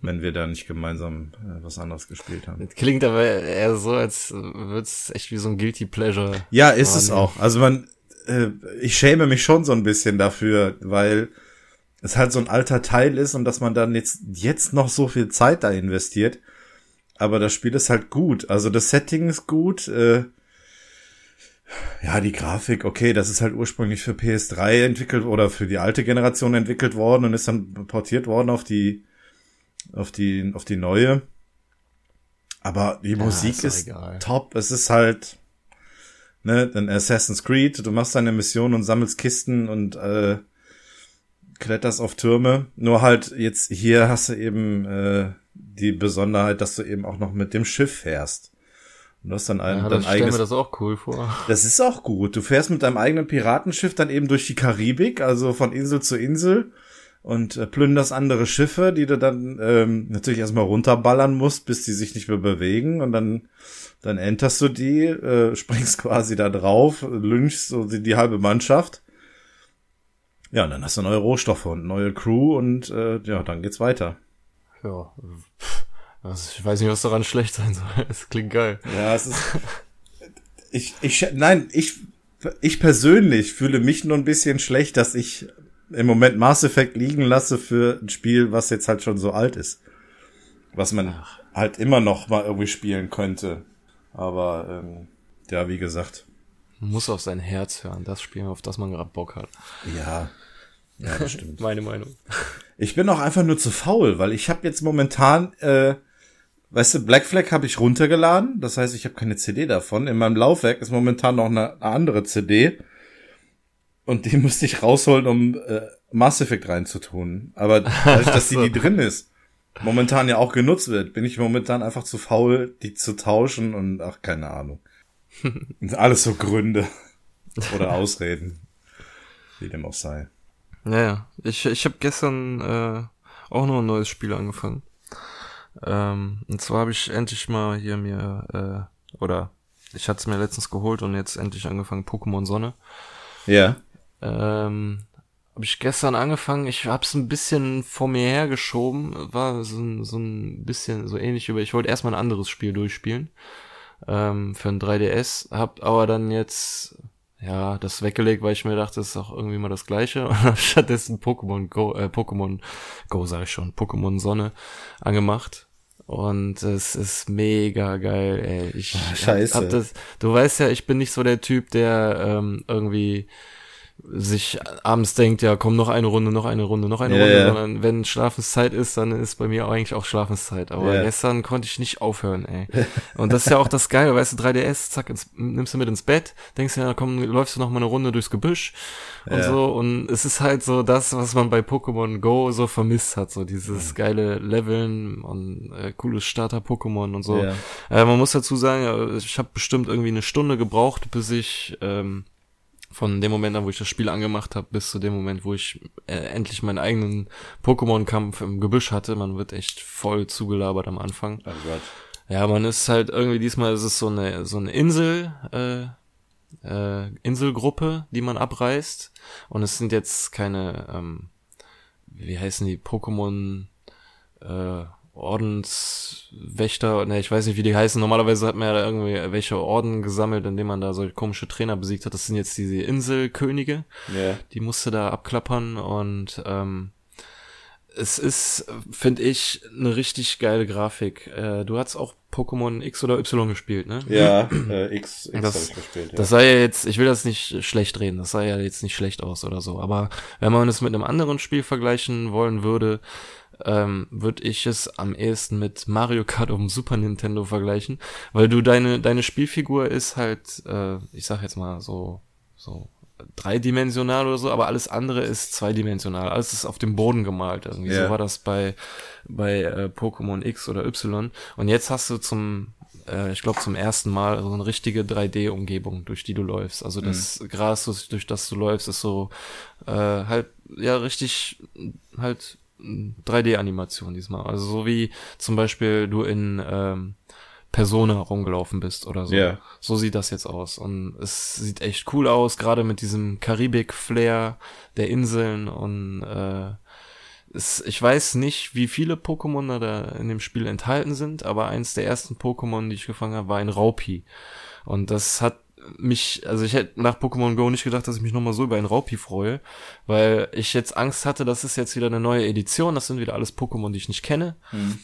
wenn wir da nicht gemeinsam äh, was anderes gespielt haben. Das klingt aber eher so, als würde es echt wie so ein Guilty Pleasure. Ja, ist es auch. Also man, äh, ich schäme mich schon so ein bisschen dafür, weil es halt so ein alter Teil ist und dass man dann jetzt, jetzt noch so viel Zeit da investiert. Aber das Spiel ist halt gut. Also das Setting ist gut. Äh, ja, die Grafik, okay, das ist halt ursprünglich für PS3 entwickelt oder für die alte Generation entwickelt worden und ist dann portiert worden auf die, auf die, auf die neue. Aber die ja, Musik ist, ist top. Es ist halt, ne, ein Assassin's Creed, du machst deine Mission und sammelst Kisten und äh, kletterst auf Türme. Nur halt jetzt hier hast du eben äh, die Besonderheit, dass du eben auch noch mit dem Schiff fährst. Und du hast dann ein, ja, dein eigenes. mir das auch cool vor. Das ist auch gut. Du fährst mit deinem eigenen Piratenschiff dann eben durch die Karibik, also von Insel zu Insel und äh, plünderst andere Schiffe, die du dann ähm, natürlich erstmal runterballern musst, bis die sich nicht mehr bewegen und dann dann enterst du die, äh, springst quasi da drauf, lynchst so die, die halbe Mannschaft. Ja, und dann hast du neue Rohstoffe und neue Crew und äh, ja, dann geht's weiter. Ja, also ich weiß nicht, was daran schlecht sein soll. Es klingt geil. Ja, es ist. ich, ich, nein, ich, ich persönlich fühle mich nur ein bisschen schlecht, dass ich im Moment Mass Effect liegen lasse für ein Spiel, was jetzt halt schon so alt ist. Was man Ach. halt immer noch mal irgendwie spielen könnte. Aber ähm, ja, wie gesagt. Man muss auf sein Herz hören, das spielen, auf das man gerade Bock hat. Ja. Ja, das stimmt. Meine Meinung. Ich bin auch einfach nur zu faul, weil ich habe jetzt momentan, äh, weißt du, Black Flag habe ich runtergeladen. Das heißt, ich habe keine CD davon. In meinem Laufwerk ist momentan noch eine, eine andere CD und die musste ich rausholen, um äh, Mass Effect reinzutun. Aber dadurch, dass die, die drin ist, momentan ja auch genutzt wird, bin ich momentan einfach zu faul, die zu tauschen und ach, keine Ahnung. Alles so Gründe oder Ausreden, wie dem auch sei. Naja, ich, ich habe gestern äh, auch noch ein neues Spiel angefangen. Ähm, und zwar habe ich endlich mal hier mir, äh, oder ich hatte es mir letztens geholt und jetzt endlich angefangen Pokémon Sonne. Ja. Ähm, habe ich gestern angefangen. Ich habe es ein bisschen vor mir hergeschoben. War so ein, so ein bisschen so ähnlich über. Ich wollte erstmal ein anderes Spiel durchspielen ähm, für ein 3DS. Hab aber dann jetzt ja das weggelegt, weil ich mir dachte, das ist auch irgendwie mal das Gleiche. Stattdessen Pokémon Go, äh, Pokémon Go sage ich schon, Pokémon Sonne angemacht. Und es ist mega geil, ey. Ich Ach, Scheiße. Hab das, du weißt ja, ich bin nicht so der Typ, der ähm, irgendwie sich abends denkt, ja, komm, noch eine Runde, noch eine Runde, noch eine yeah, Runde, yeah. sondern wenn Schlafenszeit ist, dann ist bei mir eigentlich auch Schlafenszeit. Aber yeah. gestern konnte ich nicht aufhören, ey. Und das ist ja auch das Geile, weißt du, 3DS, zack, ins, nimmst du mit ins Bett, denkst ja, komm, läufst du noch mal eine Runde durchs Gebüsch und so. Und es ist halt so das, was man bei Pokémon Go so vermisst hat, so dieses geile Leveln und äh, cooles Starter-Pokémon und so. Äh, man muss dazu sagen, ich habe bestimmt irgendwie eine Stunde gebraucht, bis ich ähm, von dem Moment an, wo ich das Spiel angemacht habe, bis zu dem Moment, wo ich äh, endlich meinen eigenen Pokémon-Kampf im Gebüsch hatte. Man wird echt voll zugelabert am Anfang. Oh Gott. Ja, man ist halt irgendwie diesmal ist es so eine so eine Insel äh, äh, Inselgruppe, die man abreißt und es sind jetzt keine ähm, wie heißen die Pokémon äh, Ordenswächter, ne, ich weiß nicht, wie die heißen. Normalerweise hat man ja da irgendwie welche Orden gesammelt, indem man da solche komische Trainer besiegt hat. Das sind jetzt diese Inselkönige. Ja. Die musste da abklappern und ähm, es ist, finde ich, eine richtig geile Grafik. Äh, du hast auch Pokémon X oder Y gespielt, ne? Ja, äh, X, X das, ich gespielt. Ja. Das sah ja jetzt, ich will das nicht schlecht reden, das sah ja jetzt nicht schlecht aus oder so. Aber wenn man es mit einem anderen Spiel vergleichen wollen würde, ähm, würde ich es am ehesten mit Mario Kart auf dem Super Nintendo vergleichen, weil du deine deine Spielfigur ist halt, äh, ich sag jetzt mal so so dreidimensional oder so, aber alles andere ist zweidimensional. Alles ist auf dem Boden gemalt. Irgendwie yeah. so war das bei bei äh, Pokémon X oder Y. Und jetzt hast du zum äh, ich glaube zum ersten Mal so eine richtige 3D-Umgebung, durch die du läufst. Also das mhm. Gras, durch das du läufst, ist so äh, halt ja richtig halt 3D-Animation diesmal. Also so wie zum Beispiel du in ähm, Persona rumgelaufen bist oder so. Yeah. So sieht das jetzt aus. Und es sieht echt cool aus, gerade mit diesem Karibik-Flair der Inseln und äh, es, ich weiß nicht, wie viele Pokémon da in dem Spiel enthalten sind, aber eins der ersten Pokémon, die ich gefangen habe, war ein Raupi. Und das hat mich, also ich hätte nach Pokémon Go nicht gedacht, dass ich mich nochmal so über ein Raupi freue, weil ich jetzt Angst hatte, das ist jetzt wieder eine neue Edition, das sind wieder alles Pokémon, die ich nicht kenne. Mhm.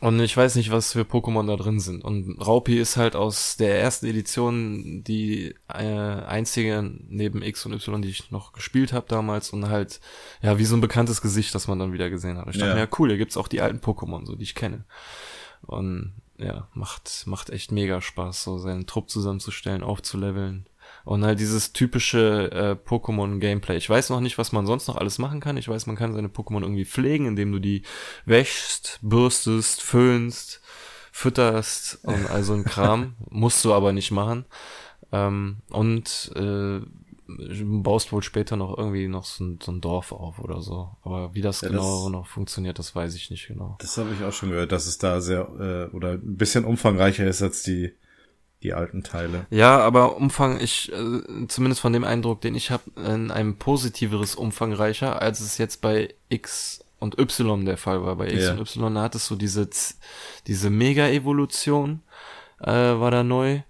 Und ich weiß nicht, was für Pokémon da drin sind. Und Raupi ist halt aus der ersten Edition die äh, einzige neben X und Y, die ich noch gespielt habe damals und halt, ja, wie so ein bekanntes Gesicht, das man dann wieder gesehen hat. Ich dachte ja. mir, ja cool, hier gibt's auch die alten Pokémon, so die ich kenne. Und ja, macht, macht echt mega Spaß, so seinen Trupp zusammenzustellen, aufzuleveln. Und halt dieses typische äh, Pokémon-Gameplay. Ich weiß noch nicht, was man sonst noch alles machen kann. Ich weiß, man kann seine Pokémon irgendwie pflegen, indem du die wäschst, bürstest, föhnst, fütterst und all so ein Kram. Musst du aber nicht machen. Ähm, und äh, baust wohl später noch irgendwie noch so ein, so ein Dorf auf oder so. Aber wie das ja, genau das, noch funktioniert, das weiß ich nicht genau. Das habe ich auch schon gehört, dass es da sehr äh, oder ein bisschen umfangreicher ist als die die alten Teile. Ja, aber Umfang, ich äh, zumindest von dem Eindruck, den ich habe, in einem positiveres umfangreicher, als es jetzt bei X und Y der Fall war. Bei X yeah. und Y hattest du diese diese Mega-Evolution äh, war da neu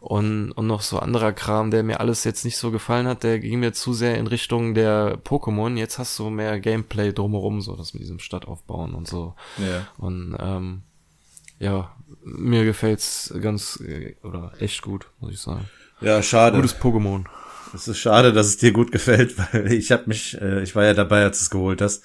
und, und noch so anderer Kram, der mir alles jetzt nicht so gefallen hat, der ging mir zu sehr in Richtung der Pokémon. Jetzt hast du mehr Gameplay drumherum, so das mit diesem Stadtaufbauen und so. Ja. Und ähm, ja, mir gefällt's ganz oder echt gut, muss ich sagen. Ja, schade. Gutes Pokémon. Es ist schade, dass es dir gut gefällt, weil ich habe mich, äh, ich war ja dabei, als es geholt hast.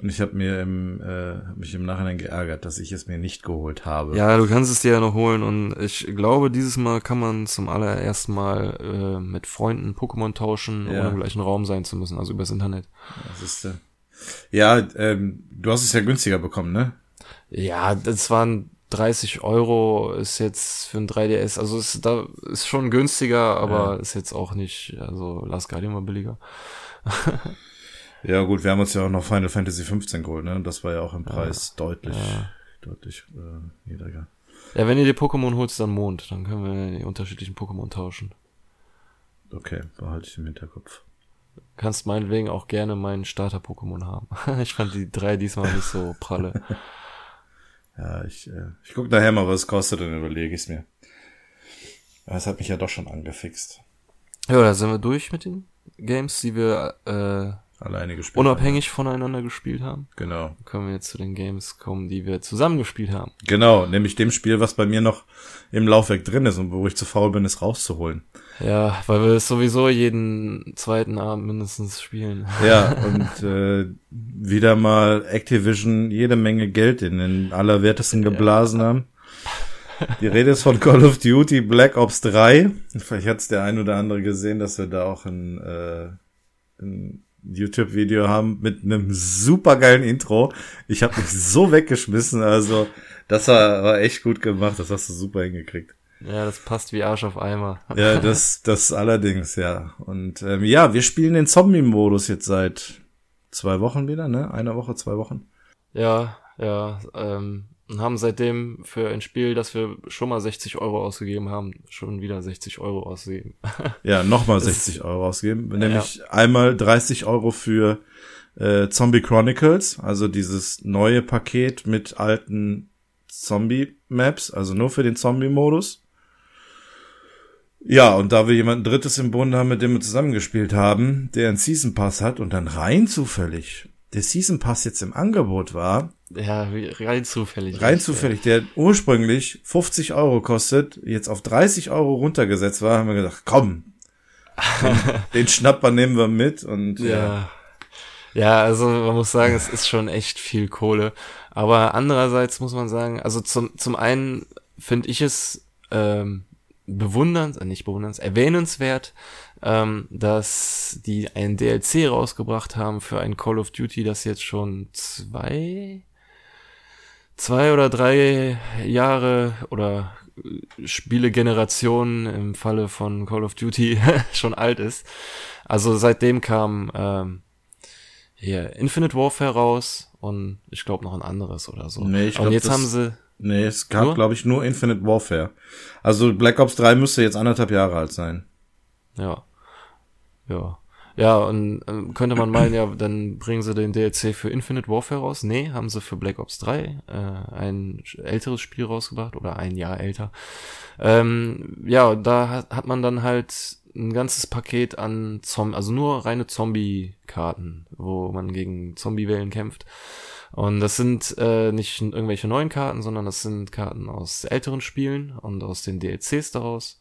Und ich habe mir im, äh, hab mich im Nachhinein geärgert, dass ich es mir nicht geholt habe. Ja, du kannst es dir ja noch holen und ich glaube, dieses Mal kann man zum allerersten Mal äh, mit Freunden Pokémon tauschen, ja. ohne im gleichen Raum sein zu müssen, also übers Internet. Das ist, äh, ja, ähm, du hast es ja günstiger bekommen, ne? Ja, das waren 30 Euro ist jetzt für ein 3DS, also ist da ist schon günstiger, aber ja. ist jetzt auch nicht, also Last Guardian war billiger. Ja, gut, wir haben uns ja auch noch Final Fantasy 15 geholt, ne? Das war ja auch im Preis ja. deutlich, ja. deutlich äh, niedriger. Ja, wenn ihr die Pokémon holt, dann Mond. Dann können wir die unterschiedlichen Pokémon tauschen. Okay, behalte ich im Hinterkopf. Kannst meinetwegen auch gerne meinen Starter-Pokémon haben. ich fand die drei diesmal nicht so pralle. ja, ich, äh, ich guck nachher mal, was es kostet, dann überlege ich es mir. Es hat mich ja doch schon angefixt. Ja, da sind wir durch mit den Games, die wir äh, alleine gespielt Unabhängig haben. voneinander gespielt haben. Genau. Können wir jetzt zu den Games kommen, die wir zusammen gespielt haben. Genau, nämlich dem Spiel, was bei mir noch im Laufwerk drin ist und wo ich zu faul bin, es rauszuholen. Ja, weil wir es sowieso jeden zweiten Abend mindestens spielen. Ja, und äh, wieder mal Activision jede Menge Geld in den allerwertesten geblasen ja. haben. Die Rede ist von Call of Duty Black Ops 3. Vielleicht hat es der ein oder andere gesehen, dass wir da auch ein, äh, ein YouTube-Video haben mit einem supergeilen Intro. Ich habe mich so weggeschmissen, also das war, war echt gut gemacht, das hast du super hingekriegt. Ja, das passt wie Arsch auf Eimer. Ja, das, das allerdings, ja. Und ähm, ja, wir spielen den Zombie-Modus jetzt seit zwei Wochen wieder, ne? Eine Woche, zwei Wochen. Ja, ja. Ähm, und haben seitdem für ein Spiel, das wir schon mal 60 Euro ausgegeben haben, schon wieder 60 Euro ausgegeben. ja, nochmal 60 Euro ausgegeben. Nämlich ja. einmal 30 Euro für äh, Zombie Chronicles, also dieses neue Paket mit alten Zombie-Maps, also nur für den Zombie-Modus. Ja, und da wir jemanden Drittes im Bund haben, mit dem wir zusammengespielt haben, der einen Season Pass hat und dann rein zufällig der Season Pass jetzt im Angebot war. Ja, rein zufällig. Rein zufällig, der ursprünglich 50 Euro kostet, jetzt auf 30 Euro runtergesetzt war, haben wir gedacht, komm, den, Schnapper nehmen wir mit und ja. ja. Ja, also man muss sagen, es ist schon echt viel Kohle. Aber andererseits muss man sagen, also zum, zum einen finde ich es ähm, bewundernd, äh, nicht bewundernd, erwähnenswert, ähm, dass die ein DLC rausgebracht haben für ein Call of Duty, das jetzt schon zwei, zwei oder drei Jahre oder Spielegeneration im Falle von Call of Duty schon alt ist. Also seitdem kam ähm, hier Infinite Warfare raus und ich glaube noch ein anderes oder so. Nee, ich glaub, und jetzt haben sie. Nee, es gab, glaube ich, nur Infinite Warfare. Also Black Ops 3 müsste jetzt anderthalb Jahre alt sein. Ja. Ja. Ja, und äh, könnte man meinen, ja, dann bringen sie den DLC für Infinite Warfare raus. Nee, haben sie für Black Ops 3 äh, ein älteres Spiel rausgebracht oder ein Jahr älter. Ähm, ja, da hat, hat man dann halt ein ganzes Paket an Zombie, also nur reine Zombie-Karten, wo man gegen Zombie-Wellen kämpft. Und das sind äh, nicht irgendwelche neuen Karten, sondern das sind Karten aus älteren Spielen und aus den DLCs daraus.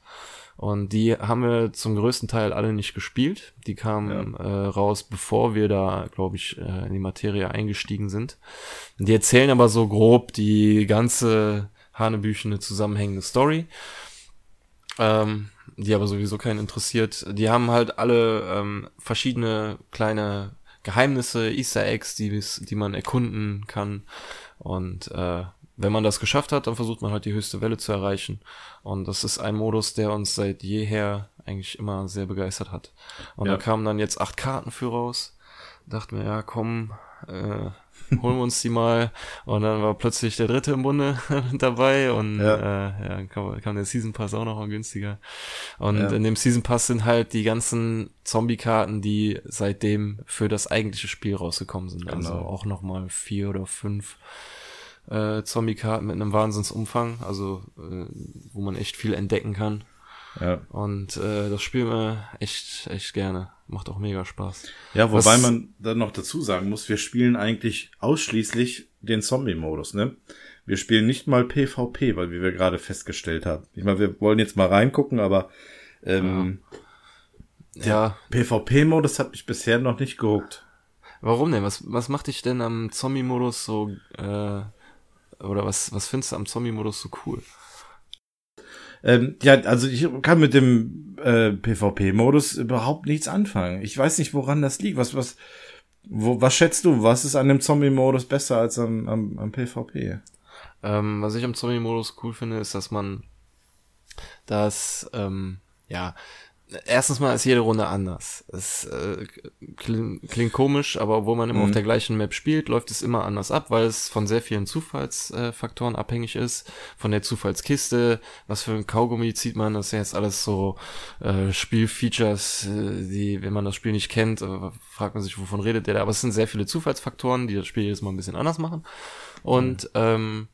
Und die haben wir zum größten Teil alle nicht gespielt. Die kamen ja. äh, raus, bevor wir da, glaube ich, äh, in die Materie eingestiegen sind. Die erzählen aber so grob die ganze hanebüchene zusammenhängende Story. Ähm, die aber sowieso keinen interessiert. Die haben halt alle ähm, verschiedene kleine Geheimnisse, Easter Eggs, die, die man erkunden kann. Und äh, wenn man das geschafft hat, dann versucht man halt die höchste Welle zu erreichen. Und das ist ein Modus, der uns seit jeher eigentlich immer sehr begeistert hat. Und ja. da kamen dann jetzt acht Karten für raus. Dachten wir, ja, komm, äh, holen wir uns die mal. Und dann war plötzlich der dritte im Bunde dabei und ja. äh, ja, kam, kam der Season Pass auch noch mal günstiger. Und ja. in dem Season Pass sind halt die ganzen Zombie-Karten, die seitdem für das eigentliche Spiel rausgekommen sind. Also genau. Also auch noch mal vier oder fünf äh, Zombie-Karten mit einem Wahnsinnsumfang, also äh, wo man echt viel entdecken kann. Ja. Und äh, das spielen wir echt, echt gerne. Macht auch mega Spaß. Ja, wobei Was, man dann noch dazu sagen muss, wir spielen eigentlich ausschließlich den Zombie-Modus, ne? Wir spielen nicht mal PvP, weil wie wir gerade festgestellt haben. Ich meine, wir wollen jetzt mal reingucken, aber ähm, ja. ja. PvP-Modus hat mich bisher noch nicht gehuckt. Warum denn? Was, was macht dich denn am Zombie-Modus so, äh, oder was, was findest du am Zombie-Modus so cool? Ähm, ja, also ich kann mit dem äh, PvP-Modus überhaupt nichts anfangen. Ich weiß nicht, woran das liegt. Was, was, wo, was schätzt du? Was ist an dem Zombie-Modus besser als am, am, am PvP? Ähm, was ich am Zombie-Modus cool finde, ist, dass man das, ähm, ja, erstens mal ist jede Runde anders. Es äh, klingt, klingt komisch, aber obwohl man immer mhm. auf der gleichen Map spielt, läuft es immer anders ab, weil es von sehr vielen Zufallsfaktoren äh, abhängig ist. Von der Zufallskiste, was für ein Kaugummi zieht man, das sind jetzt alles so äh, Spielfeatures, äh, die, wenn man das Spiel nicht kennt, äh, fragt man sich, wovon redet der da. Aber es sind sehr viele Zufallsfaktoren, die das Spiel jetzt mal ein bisschen anders machen. Und mhm. ähm,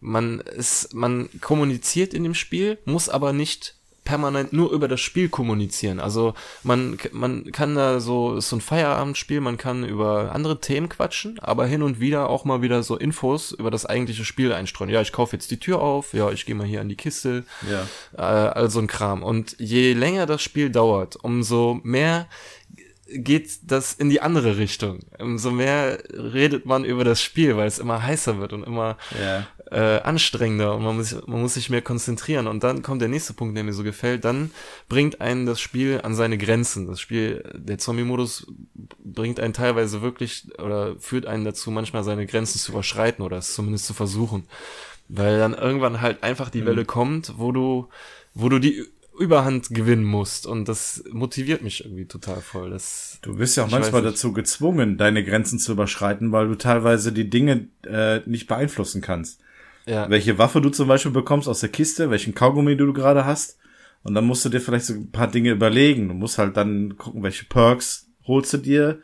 man ist, man kommuniziert in dem Spiel, muss aber nicht permanent nur über das Spiel kommunizieren. Also man, man kann da so, ist so ein Feierabendspiel, man kann über andere Themen quatschen, aber hin und wieder auch mal wieder so Infos über das eigentliche Spiel einstreuen. Ja, ich kaufe jetzt die Tür auf, ja, ich gehe mal hier an die Kiste, ja. äh, also ein Kram. Und je länger das Spiel dauert, umso mehr geht das in die andere Richtung. Umso mehr redet man über das Spiel, weil es immer heißer wird und immer ja. äh, anstrengender und man muss, man muss sich mehr konzentrieren. Und dann kommt der nächste Punkt, der mir so gefällt. Dann bringt einen das Spiel an seine Grenzen. Das Spiel, der Zombie-Modus bringt einen teilweise wirklich oder führt einen dazu, manchmal seine Grenzen zu überschreiten oder es zumindest zu versuchen. Weil dann irgendwann halt einfach die mhm. Welle kommt, wo du, wo du die Überhand gewinnen musst. Und das motiviert mich irgendwie total voll. Das, du bist ja auch manchmal dazu gezwungen, deine Grenzen zu überschreiten, weil du teilweise die Dinge äh, nicht beeinflussen kannst. Ja. Welche Waffe du zum Beispiel bekommst aus der Kiste, welchen Kaugummi du gerade hast. Und dann musst du dir vielleicht so ein paar Dinge überlegen. Du musst halt dann gucken, welche Perks holst du dir.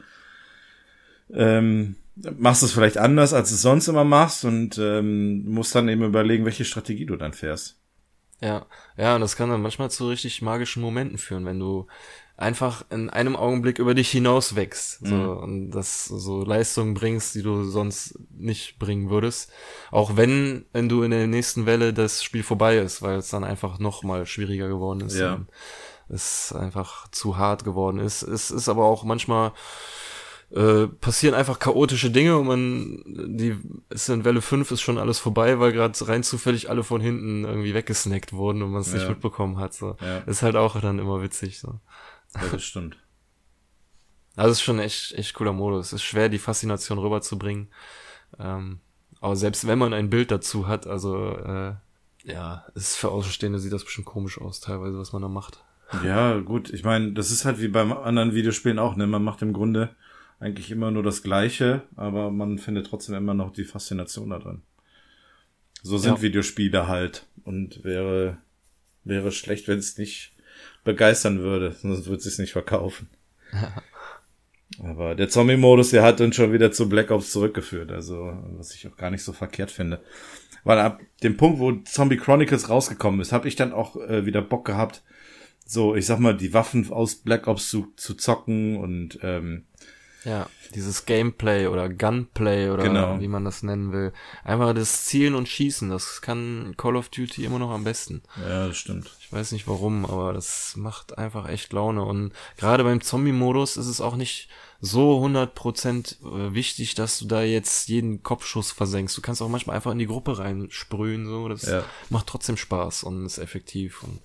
ähm, machst es vielleicht anders, als du es sonst immer machst und ähm, musst dann eben überlegen, welche Strategie du dann fährst. Ja, ja, und das kann dann manchmal zu richtig magischen Momenten führen, wenn du einfach in einem Augenblick über dich hinaus wächst so, mhm. und das so Leistungen bringst, die du sonst nicht bringen würdest. Auch wenn, wenn du in der nächsten Welle das Spiel vorbei ist, weil es dann einfach noch mal schwieriger geworden ist. Ja. Es einfach zu hart geworden ist. Es ist aber auch manchmal äh, passieren einfach chaotische Dinge und man, die ist in Welle 5 ist schon alles vorbei, weil gerade rein zufällig alle von hinten irgendwie weggesnackt wurden und man es ja. nicht mitbekommen hat. So. Ja. Ist halt auch dann immer witzig. So. Ja, das stimmt. Also es ist schon echt, echt cooler Modus. Es ist schwer, die Faszination rüberzubringen. Ähm, aber selbst wenn man ein Bild dazu hat, also äh, ja, ist für Außenstehende sieht das bestimmt komisch aus, teilweise, was man da macht. Ja, gut, ich meine, das ist halt wie beim anderen Videospielen auch, ne? Man macht im Grunde eigentlich immer nur das Gleiche, aber man findet trotzdem immer noch die Faszination da drin. So sind ja. Videospiele halt. Und wäre, wäre schlecht, wenn es nicht begeistern würde, sonst würde es nicht verkaufen. aber der Zombie-Modus, der hat uns schon wieder zu Black Ops zurückgeführt, also was ich auch gar nicht so verkehrt finde. Weil ab dem Punkt, wo Zombie Chronicles rausgekommen ist, habe ich dann auch äh, wieder Bock gehabt, so, ich sag mal, die Waffen aus Black Ops zu, zu zocken und ähm, ja, dieses Gameplay oder Gunplay oder genau. wie man das nennen will. Einfach das Zielen und Schießen, das kann Call of Duty immer noch am besten. Ja, das stimmt. Ich weiß nicht warum, aber das macht einfach echt Laune. Und gerade beim Zombie-Modus ist es auch nicht so 100% äh, wichtig, dass du da jetzt jeden Kopfschuss versenkst. Du kannst auch manchmal einfach in die Gruppe reinsprühen, so. Das ja. macht trotzdem Spaß und ist effektiv und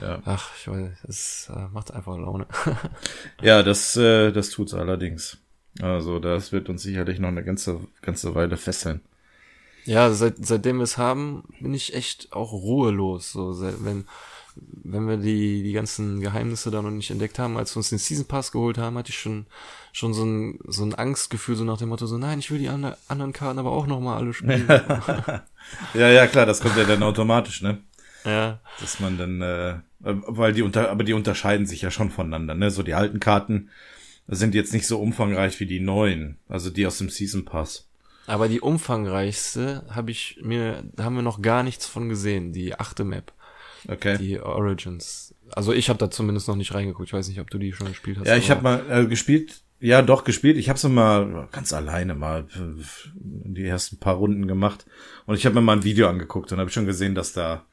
ja. Ach, ich weiß, es äh, macht einfach Laune. ja, das, äh, das tut's allerdings. Also, das wird uns sicherlich noch eine ganze, ganze Weile fesseln. Ja, seit, seitdem wir es haben, bin ich echt auch ruhelos. So, wenn, wenn wir die, die ganzen Geheimnisse da noch nicht entdeckt haben, als wir uns den Season Pass geholt haben, hatte ich schon, schon so ein, so ein Angstgefühl, so nach dem Motto, so, nein, ich will die andre, anderen Karten aber auch nochmal alle spielen. ja, ja, klar, das kommt ja dann automatisch, ne? Ja. Dass man dann, äh, weil die unter, aber die unterscheiden sich ja schon voneinander, ne? So die alten Karten sind jetzt nicht so umfangreich wie die neuen, also die aus dem Season Pass. Aber die umfangreichste habe ich mir, da haben wir noch gar nichts von gesehen, die achte Map. Okay. Die Origins. Also ich habe da zumindest noch nicht reingeguckt. Ich weiß nicht, ob du die schon gespielt hast. Ja, ich habe mal äh, gespielt. Ja, doch gespielt. Ich habe es mal ganz alleine mal die ersten paar Runden gemacht und ich habe mir mal ein Video angeguckt und habe schon gesehen, dass da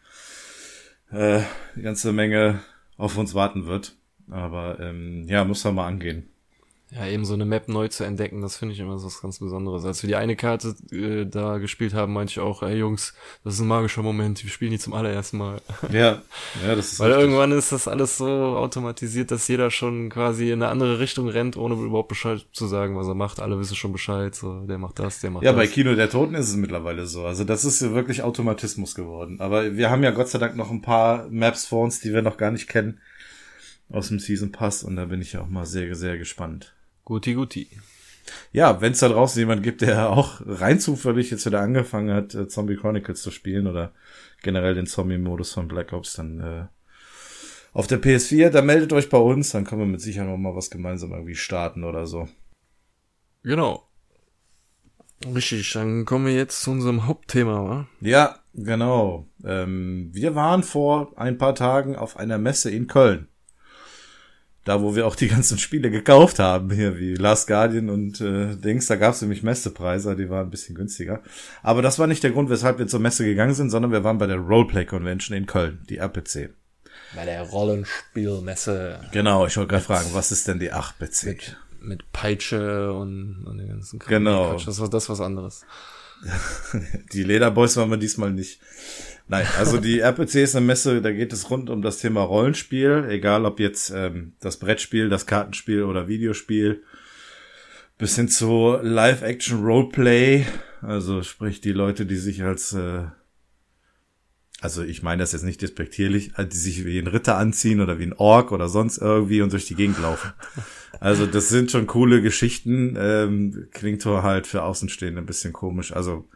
äh, ganze Menge auf uns warten wird. Aber ähm, ja, muss da mal angehen. Ja, eben so eine Map neu zu entdecken, das finde ich immer so was ganz Besonderes. Als wir die eine Karte äh, da gespielt haben, meinte ich auch, ey Jungs, das ist ein magischer Moment, wir spielen die zum allerersten Mal. Ja, ja, das ist Weil richtig. irgendwann ist das alles so automatisiert, dass jeder schon quasi in eine andere Richtung rennt, ohne überhaupt Bescheid zu sagen, was er macht. Alle wissen schon Bescheid, so, der macht das, der macht ja, das. Ja, bei Kino der Toten ist es mittlerweile so. Also das ist ja wirklich Automatismus geworden. Aber wir haben ja Gott sei Dank noch ein paar Maps vor uns, die wir noch gar nicht kennen aus dem Season Pass und da bin ich ja auch mal sehr, sehr gespannt. Guti, guti. Ja, wenn es da draußen jemand gibt, der auch rein zufällig jetzt wieder angefangen hat, äh, Zombie Chronicles zu spielen oder generell den Zombie-Modus von Black Ops, dann äh, auf der PS4, dann meldet euch bei uns, dann können wir mit Sicherheit noch mal was gemeinsam irgendwie starten oder so. Genau. Richtig, dann kommen wir jetzt zu unserem Hauptthema, wa? Ja, genau. Ähm, wir waren vor ein paar Tagen auf einer Messe in Köln da wo wir auch die ganzen Spiele gekauft haben, hier wie Last Guardian und äh, Dings, da gab es nämlich Messepreise, die waren ein bisschen günstiger. Aber das war nicht der Grund, weshalb wir zur Messe gegangen sind, sondern wir waren bei der Roleplay Convention in Köln, die RPC. Bei der Rollenspielmesse. Genau, ich wollte gerade fragen, was ist denn die RPC? Mit, mit Peitsche und, und den ganzen Kram. Genau. Das war das was anderes. die Lederboys waren wir diesmal nicht. Nein, also die RPC ist eine Messe, da geht es rund um das Thema Rollenspiel, egal ob jetzt ähm, das Brettspiel, das Kartenspiel oder Videospiel, bis hin zu Live-Action-Roleplay, also sprich die Leute, die sich als, äh, also ich meine das jetzt nicht despektierlich, die sich wie ein Ritter anziehen oder wie ein Ork oder sonst irgendwie und durch die Gegend laufen. Also das sind schon coole Geschichten, ähm, klingt halt für Außenstehende ein bisschen komisch, also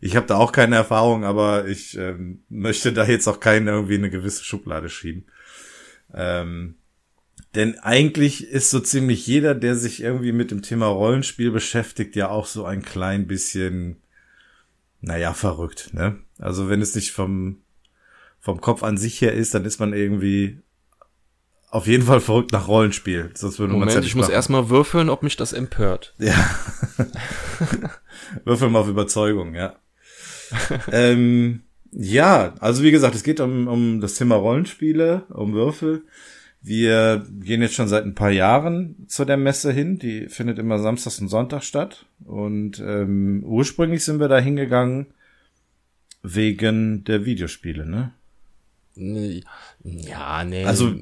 ich habe da auch keine Erfahrung, aber ich ähm, möchte da jetzt auch keinen irgendwie in eine gewisse Schublade schieben. Ähm, Denn eigentlich ist so ziemlich jeder, der sich irgendwie mit dem Thema Rollenspiel beschäftigt, ja auch so ein klein bisschen, naja, verrückt, ne? Also wenn es nicht vom, vom Kopf an sich her ist, dann ist man irgendwie auf jeden Fall verrückt nach Rollenspiel. Sonst würde Moment, ja ich muss erstmal würfeln, ob mich das empört. Ja. würfeln mal auf Überzeugung, ja. ähm, ja, also wie gesagt, es geht um, um das Thema Rollenspiele, um Würfel. Wir gehen jetzt schon seit ein paar Jahren zu der Messe hin. Die findet immer samstags und Sonntag statt. Und ähm, ursprünglich sind wir da hingegangen wegen der Videospiele, ne? Ja, nee. Also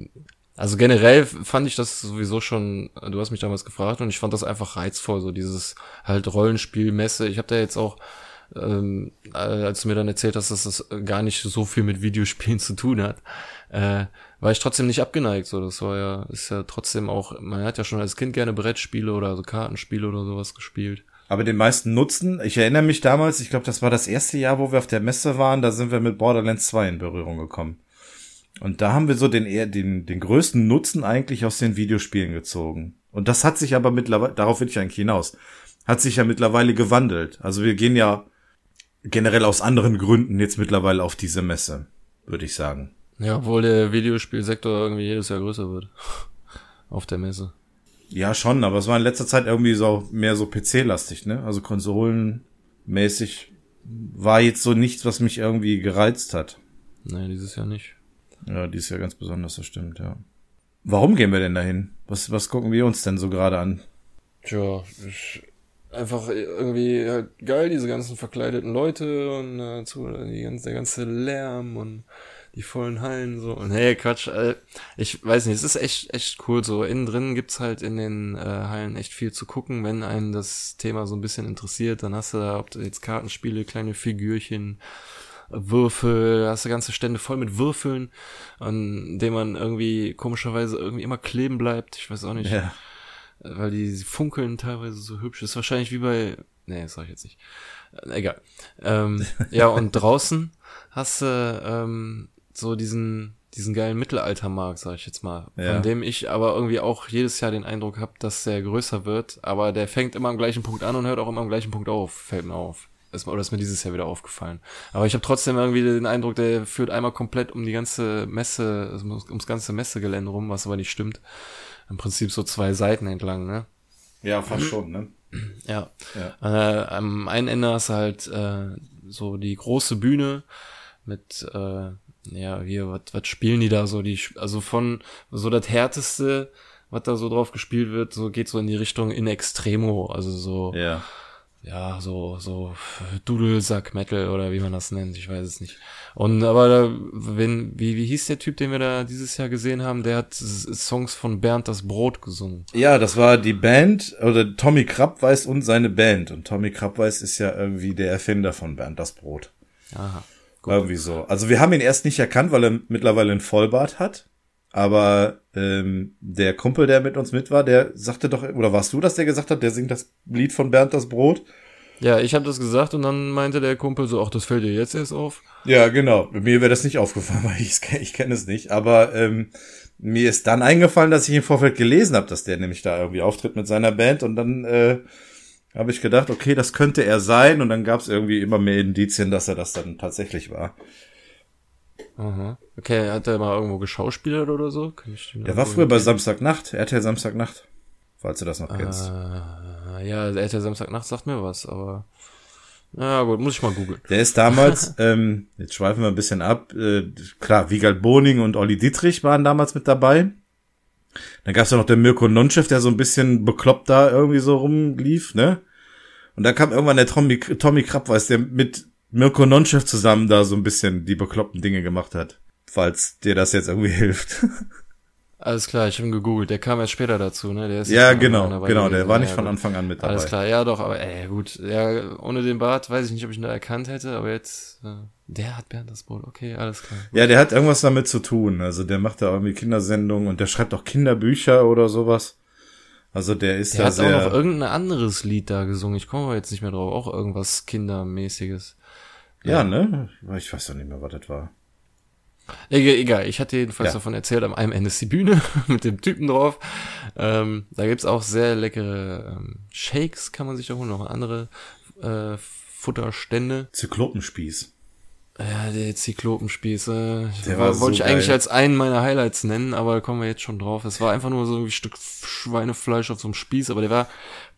also generell fand ich das sowieso schon, du hast mich damals gefragt und ich fand das einfach reizvoll, so dieses halt Rollenspielmesse. Ich habe da jetzt auch, ähm, als du mir dann erzählt hast, dass das gar nicht so viel mit Videospielen zu tun hat, äh, war ich trotzdem nicht abgeneigt. So, das war ja, ist ja trotzdem auch, man hat ja schon als Kind gerne Brettspiele oder so Kartenspiele oder sowas gespielt. Aber den meisten Nutzen, ich erinnere mich damals, ich glaube, das war das erste Jahr, wo wir auf der Messe waren, da sind wir mit Borderlands 2 in Berührung gekommen. Und da haben wir so den, den, den größten Nutzen eigentlich aus den Videospielen gezogen. Und das hat sich aber mittlerweile, darauf will ich eigentlich hinaus, hat sich ja mittlerweile gewandelt. Also wir gehen ja generell aus anderen Gründen jetzt mittlerweile auf diese Messe, würde ich sagen. Ja, obwohl der Videospielsektor irgendwie jedes Jahr größer wird. auf der Messe. Ja, schon, aber es war in letzter Zeit irgendwie so mehr so PC-lastig, ne? Also konsolenmäßig war jetzt so nichts, was mich irgendwie gereizt hat. Nein, dieses Jahr nicht. Ja, die ist ja ganz besonders, das stimmt, ja. Warum gehen wir denn dahin? Was, was gucken wir uns denn so gerade an? Tja, einfach irgendwie halt geil, diese ganzen verkleideten Leute und äh, zu, die ganze, der ganze Lärm und die vollen Hallen so. Und hey, Quatsch, äh, ich weiß nicht, es ist echt, echt cool so. Innen drin gibt's halt in den äh, Hallen echt viel zu gucken, wenn einen das Thema so ein bisschen interessiert, dann hast du da, ob du jetzt Kartenspiele, kleine Figürchen, Würfel, hast du ganze Stände voll mit Würfeln, an denen man irgendwie komischerweise irgendwie immer kleben bleibt. Ich weiß auch nicht. Ja. Weil die funkeln teilweise so hübsch. Ist wahrscheinlich wie bei. Nee, das sag ich jetzt nicht. Äh, egal. Ähm, ja, und draußen hast du ähm, so diesen diesen geilen Mittelaltermarkt, sag ich jetzt mal, ja. von dem ich aber irgendwie auch jedes Jahr den Eindruck habe, dass der größer wird, aber der fängt immer am gleichen Punkt an und hört auch immer am gleichen Punkt auf, fällt mir auf. Ist, oder ist mir dieses Jahr wieder aufgefallen. Aber ich habe trotzdem irgendwie den Eindruck, der führt einmal komplett um die ganze Messe, ums ganze Messegelände rum, was aber nicht stimmt. Im Prinzip so zwei Seiten entlang, ne? Ja, fast schon, ne? Ja. ja. Äh, am einen Ende hast du halt äh, so die große Bühne mit, äh, ja, hier, was was spielen die da so? Die, also von so das härteste, was da so drauf gespielt wird, so geht so in die Richtung in Extremo, also so. Ja ja, so, so Dudelsack Metal oder wie man das nennt, ich weiß es nicht. Und aber da, wenn, wie, wie hieß der Typ, den wir da dieses Jahr gesehen haben, der hat Songs von Bernd das Brot gesungen. Ja, das war die Band, oder Tommy Krabweis und seine Band. Und Tommy Krabweis ist ja irgendwie der Erfinder von Bernd das Brot. Aha. Gut. Irgendwie so. Also wir haben ihn erst nicht erkannt, weil er mittlerweile ein Vollbart hat. Aber ähm, der Kumpel, der mit uns mit war, der sagte doch, oder warst du das, der gesagt hat, der singt das Lied von Bernd das Brot? Ja, ich habe das gesagt und dann meinte der Kumpel so, ach, das fällt dir jetzt erst auf. Ja, genau. Mir wäre das nicht aufgefallen, weil ich, ich kenne es nicht. Aber ähm, mir ist dann eingefallen, dass ich im Vorfeld gelesen habe, dass der nämlich da irgendwie auftritt mit seiner Band und dann äh, habe ich gedacht, okay, das könnte er sein und dann gab es irgendwie immer mehr Indizien, dass er das dann tatsächlich war. Aha. Okay, hat er mal irgendwo geschauspielert oder so? Der war früher bei Samstagnacht, RTL Samstagnacht, falls du das noch kennst. Ah, ja, RTL Samstagnacht sagt mir was, aber na gut, muss ich mal googeln. Der ist damals, ähm, jetzt schweifen wir ein bisschen ab, äh, klar, Wiegald Boning und Olli Dietrich waren damals mit dabei. Dann gab's ja noch den Mirko Nonchef, der so ein bisschen bekloppt da irgendwie so rumlief, ne? Und dann kam irgendwann der Tommy, Tommy Krabweis, der mit Mirko Nonchef zusammen da so ein bisschen die bekloppten Dinge gemacht hat. Falls dir das jetzt irgendwie hilft. Alles klar, ich habe gegoogelt. Der kam erst später dazu, ne? Der ist ja, genau, genau. Der war nicht von Anfang an mit dabei. Alles klar, ja doch, aber ey, gut. Ja, ohne den Bart weiß ich nicht, ob ich ihn da erkannt hätte, aber jetzt, äh, der hat Bernd das Brot. Okay, alles klar. Gut. Ja, der hat irgendwas damit zu tun. Also der macht da irgendwie Kindersendungen und der schreibt auch Kinderbücher oder sowas. Also der ist der da sehr... Hat auch noch irgendein anderes Lied da gesungen. Ich komme aber jetzt nicht mehr drauf. Auch irgendwas Kindermäßiges. Ja, ne? Ich weiß doch nicht mehr, was das war. Egal, ich hatte jedenfalls ja. davon erzählt, am einem Ende ist die Bühne mit dem Typen drauf. Ähm, da gibt's auch sehr leckere ähm, Shakes, kann man sich da holen, noch andere äh, Futterstände. Zyklopenspieß. Ja, der Zyklopenspieß. Äh, der war, wollte so ich geil. eigentlich als einen meiner Highlights nennen, aber da kommen wir jetzt schon drauf. Es war einfach nur so ein Stück Schweinefleisch auf so einem Spieß, aber der war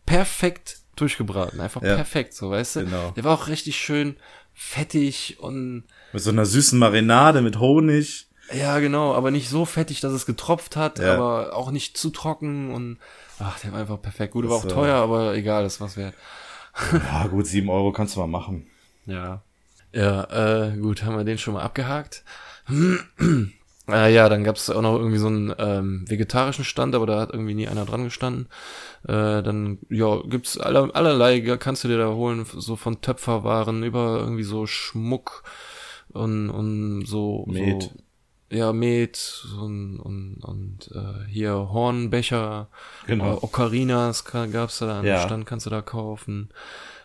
perfekt durchgebraten. Einfach ja. perfekt, so, weißt du? Genau. Der war auch richtig schön fettig und. Mit so einer süßen Marinade mit Honig. Ja, genau, aber nicht so fettig, dass es getropft hat, ja. aber auch nicht zu trocken und ach, der war einfach perfekt. Gut, der war auch teuer, aber egal, das war's wert. Ja, gut, sieben Euro kannst du mal machen. Ja. Ja, äh, gut, haben wir den schon mal abgehakt. Äh, ja, dann gab es auch noch irgendwie so einen ähm, vegetarischen Stand, aber da hat irgendwie nie einer dran gestanden. Äh, dann, ja, gibt's aller, allerlei, kannst du dir da holen, so von Töpferwaren über irgendwie so Schmuck und, und so. Met. So, ja, Met und, und, und äh, hier Hornbecher, genau. äh, Ocarinas gab's da da ja. Stand, kannst du da kaufen.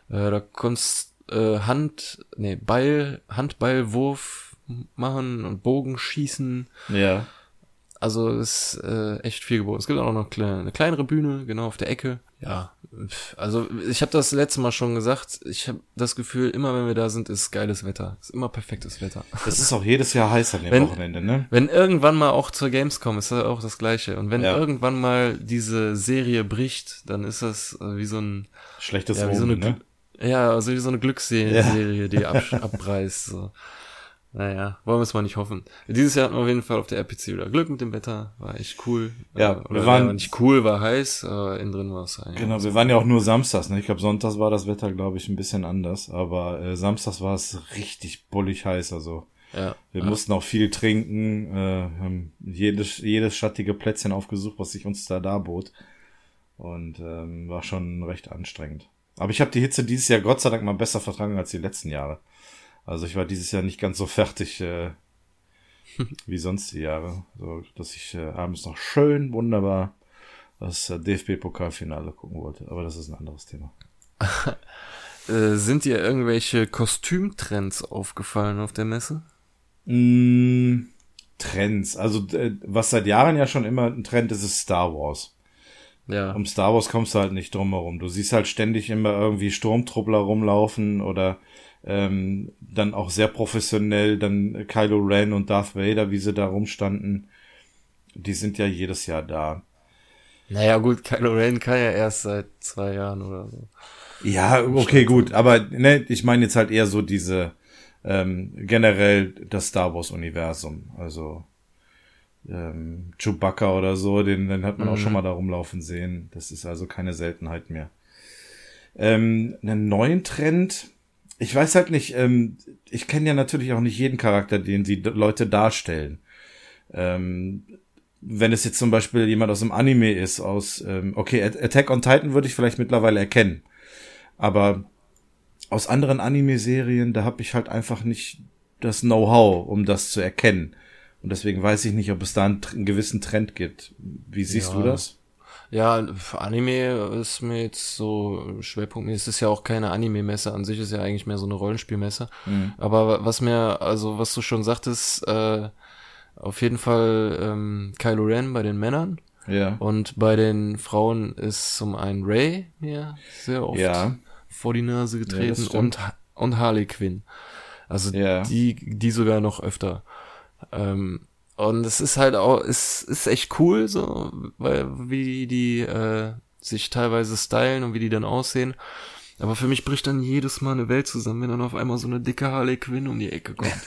Äh, da konntest äh, Hand, nee, Beil, Handballwurf machen und Bogen schießen. Ja. Also ist äh, echt viel geboten. Es gibt auch noch eine, eine kleinere Bühne, genau auf der Ecke. Ja, also ich habe das letzte Mal schon gesagt. Ich habe das Gefühl, immer wenn wir da sind, ist geiles Wetter. Ist immer perfektes Wetter. Das ist auch jedes Jahr heiß an dem wenn, Wochenende, ne? Wenn irgendwann mal auch zur Gamescom ist das auch das Gleiche. Und wenn ja. irgendwann mal diese Serie bricht, dann ist das äh, wie so ein schlechtes ja, wie so eine, ne? Ja, also wie so eine Glücksserie, ja. die ab, abreißt. So. Naja, wollen wir es mal nicht hoffen. Dieses Jahr hatten wir auf jeden Fall auf der RPC wieder Glück mit dem Wetter. War echt cool. Ja, Oder wir waren nicht cool, war heiß, aber innen drin war es eigentlich. Genau, wir waren ja auch nur samstags. Ne? Ich glaube, sonntags war das Wetter, glaube ich, ein bisschen anders. Aber äh, samstags war es richtig bullig heiß. Also ja, wir ja. mussten auch viel trinken, äh, haben jedes, jedes schattige Plätzchen aufgesucht, was sich uns da darbot. Und ähm, war schon recht anstrengend. Aber ich habe die Hitze dieses Jahr Gott sei Dank mal besser vertragen als die letzten Jahre. Also ich war dieses Jahr nicht ganz so fertig äh, wie sonst die Jahre. So, dass ich äh, abends noch schön, wunderbar das äh, DFB-Pokalfinale gucken wollte. Aber das ist ein anderes Thema. äh, sind dir irgendwelche Kostümtrends aufgefallen auf der Messe? Mm, Trends. Also äh, was seit Jahren ja schon immer ein Trend ist, ist Star Wars. Ja. Um Star Wars kommst du halt nicht drum herum. Du siehst halt ständig immer irgendwie Sturmtruppler rumlaufen oder ähm, dann auch sehr professionell, dann Kylo Ren und Darth Vader, wie sie da rumstanden, die sind ja jedes Jahr da. Naja, gut, Kylo Ren kann ja erst seit zwei Jahren oder so. Ja, okay, gut, aber ne, ich meine jetzt halt eher so diese ähm, generell das Star Wars Universum, also ähm, Chewbacca oder so, den, den hat man mhm. auch schon mal da rumlaufen sehen. Das ist also keine Seltenheit mehr. Ähm, einen neuen Trend, ich weiß halt nicht, ähm, ich kenne ja natürlich auch nicht jeden Charakter, den die Leute darstellen. Ähm, wenn es jetzt zum Beispiel jemand aus dem Anime ist, aus, ähm, okay, Attack on Titan würde ich vielleicht mittlerweile erkennen. Aber aus anderen Anime-Serien, da habe ich halt einfach nicht das Know-how, um das zu erkennen. Und deswegen weiß ich nicht, ob es da einen, einen gewissen Trend gibt. Wie siehst ja. du das? Ja, Anime ist mir jetzt so Schwerpunkt. Es ist ja auch keine Anime-Messe an sich, ist ja eigentlich mehr so eine Rollenspielmesse. Mhm. Aber was mir, also was du schon sagtest, äh, auf jeden Fall ähm, Kylo Ren bei den Männern. Ja. Und bei den Frauen ist zum einen Ray mir sehr oft ja. vor die Nase getreten ja, und, und Harley Quinn. Also ja. die, die sogar noch öfter. Ähm, und es ist halt auch, es ist echt cool, so, weil, wie die äh, sich teilweise stylen und wie die dann aussehen. Aber für mich bricht dann jedes Mal eine Welt zusammen, wenn dann auf einmal so eine dicke Harley Quinn um die Ecke kommt.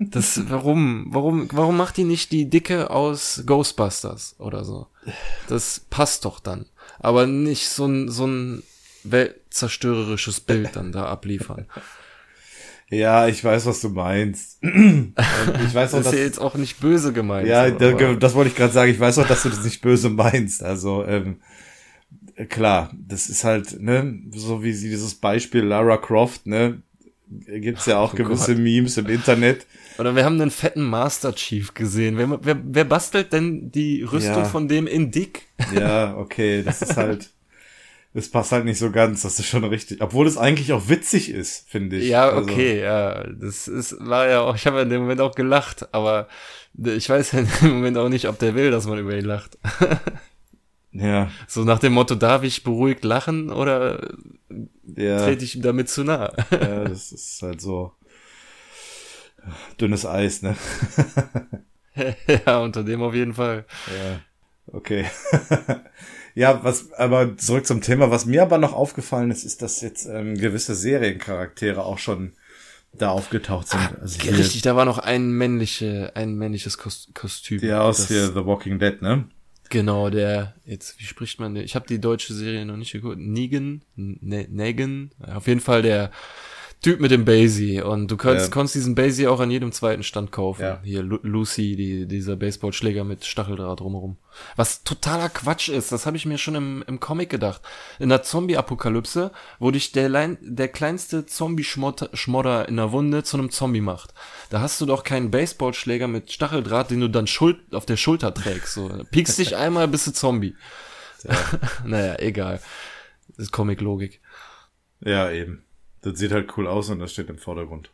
Das, warum, warum, warum macht die nicht die Dicke aus Ghostbusters oder so? Das passt doch dann. Aber nicht so ein, so ein weltzerstörerisches Bild dann da abliefern. Ja, ich weiß, was du meinst. ich weiß auch, das ist ja jetzt auch nicht böse gemeint. Ja, da, das wollte ich gerade sagen. Ich weiß auch, dass du das nicht böse meinst. Also ähm, klar, das ist halt ne so wie sie dieses Beispiel Lara Croft ne gibt's ja auch oh gewisse Gott. Memes im Internet. Oder wir haben einen fetten Master Chief gesehen. Wer, wer, wer bastelt denn die Rüstung ja. von dem in dick? Ja, okay, das ist halt es passt halt nicht so ganz, das ist schon richtig. Obwohl es eigentlich auch witzig ist, finde ich. Ja, also okay, also. ja. Das ist, war ja auch, ich habe ja in dem Moment auch gelacht, aber ich weiß ja in dem Moment auch nicht, ob der will, dass man über ihn lacht. ja. So nach dem Motto, darf ich beruhigt lachen oder ja. trete ich ihm damit zu nah? ja, das ist halt so dünnes Eis, ne? ja, unter dem auf jeden Fall. Ja. Okay. Ja, was, aber zurück zum Thema. Was mir aber noch aufgefallen ist, ist, dass jetzt ähm, gewisse Seriencharaktere auch schon da aufgetaucht sind. Ah, also hier, richtig, da war noch ein männliche, ein männliches Kostüm. Ja, aus hier The Walking Dead, ne? Genau, der, jetzt, wie spricht man den? Ich habe die deutsche Serie noch nicht geguckt. Negan? Ne Negan? Auf jeden Fall der Typ mit dem Basie. Und du kannst, ja. konntest diesen Basie auch an jedem zweiten Stand kaufen. Ja. Hier Lu Lucy, die, dieser Baseballschläger mit Stacheldraht drumherum. Was totaler Quatsch ist, das habe ich mir schon im, im Comic gedacht. In der Zombie-Apokalypse, wo dich der, Lein, der kleinste Zombie-Schmodder in der Wunde zu einem Zombie macht. Da hast du doch keinen Baseballschläger mit Stacheldraht, den du dann Schul auf der Schulter trägst. So. Piekst dich einmal, bist du Zombie. Ja. naja, egal. Das ist Comic-Logik. Ja, eben. Das sieht halt cool aus und das steht im Vordergrund.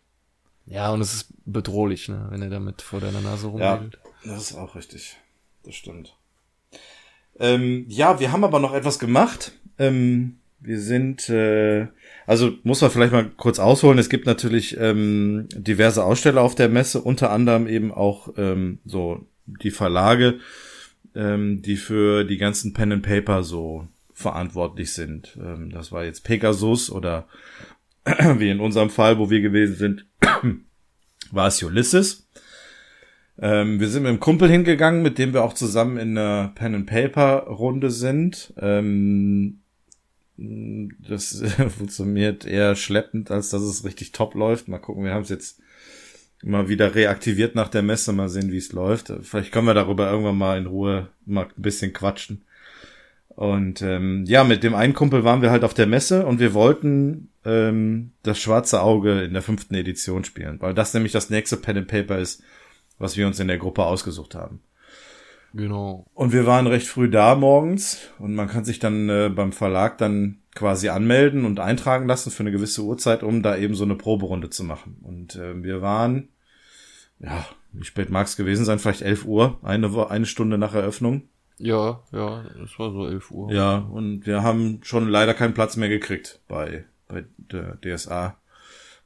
Ja, und es ist bedrohlich, ne, wenn er damit vor deiner Nase rumwedelt. Ja, das ist auch richtig. Das stimmt. Ähm, ja, wir haben aber noch etwas gemacht. Ähm, wir sind, äh, also muss man vielleicht mal kurz ausholen. Es gibt natürlich ähm, diverse Aussteller auf der Messe, unter anderem eben auch ähm, so die Verlage, ähm, die für die ganzen Pen and Paper so verantwortlich sind. Ähm, das war jetzt Pegasus oder wie in unserem Fall, wo wir gewesen sind, war es Ulysses. Ähm, wir sind mit einem Kumpel hingegangen, mit dem wir auch zusammen in einer Pen and Paper Runde sind. Ähm, das funktioniert eher schleppend, als dass es richtig top läuft. Mal gucken, wir haben es jetzt mal wieder reaktiviert nach der Messe, mal sehen, wie es läuft. Vielleicht können wir darüber irgendwann mal in Ruhe mal ein bisschen quatschen. Und ähm, ja, mit dem einen Kumpel waren wir halt auf der Messe und wir wollten ähm, das schwarze Auge in der fünften Edition spielen, weil das nämlich das nächste Pen and Paper ist, was wir uns in der Gruppe ausgesucht haben. Genau. Und wir waren recht früh da morgens und man kann sich dann äh, beim Verlag dann quasi anmelden und eintragen lassen für eine gewisse Uhrzeit, um da eben so eine Proberunde zu machen. Und äh, wir waren, ja, wie spät mag es gewesen sein, vielleicht 11 Uhr, eine, eine Stunde nach Eröffnung. Ja, ja, es war so 11 Uhr. Ja, und wir haben schon leider keinen Platz mehr gekriegt bei, bei der DSA,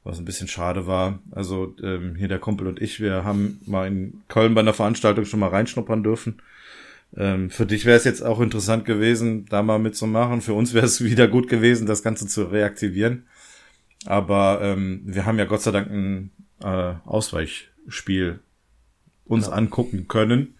was ein bisschen schade war. Also ähm, hier der Kumpel und ich, wir haben mal in Köln bei einer Veranstaltung schon mal reinschnuppern dürfen. Ähm, für dich wäre es jetzt auch interessant gewesen, da mal mitzumachen. Für uns wäre es wieder gut gewesen, das Ganze zu reaktivieren. Aber ähm, wir haben ja Gott sei Dank ein äh, Ausweichspiel uns ja. angucken können,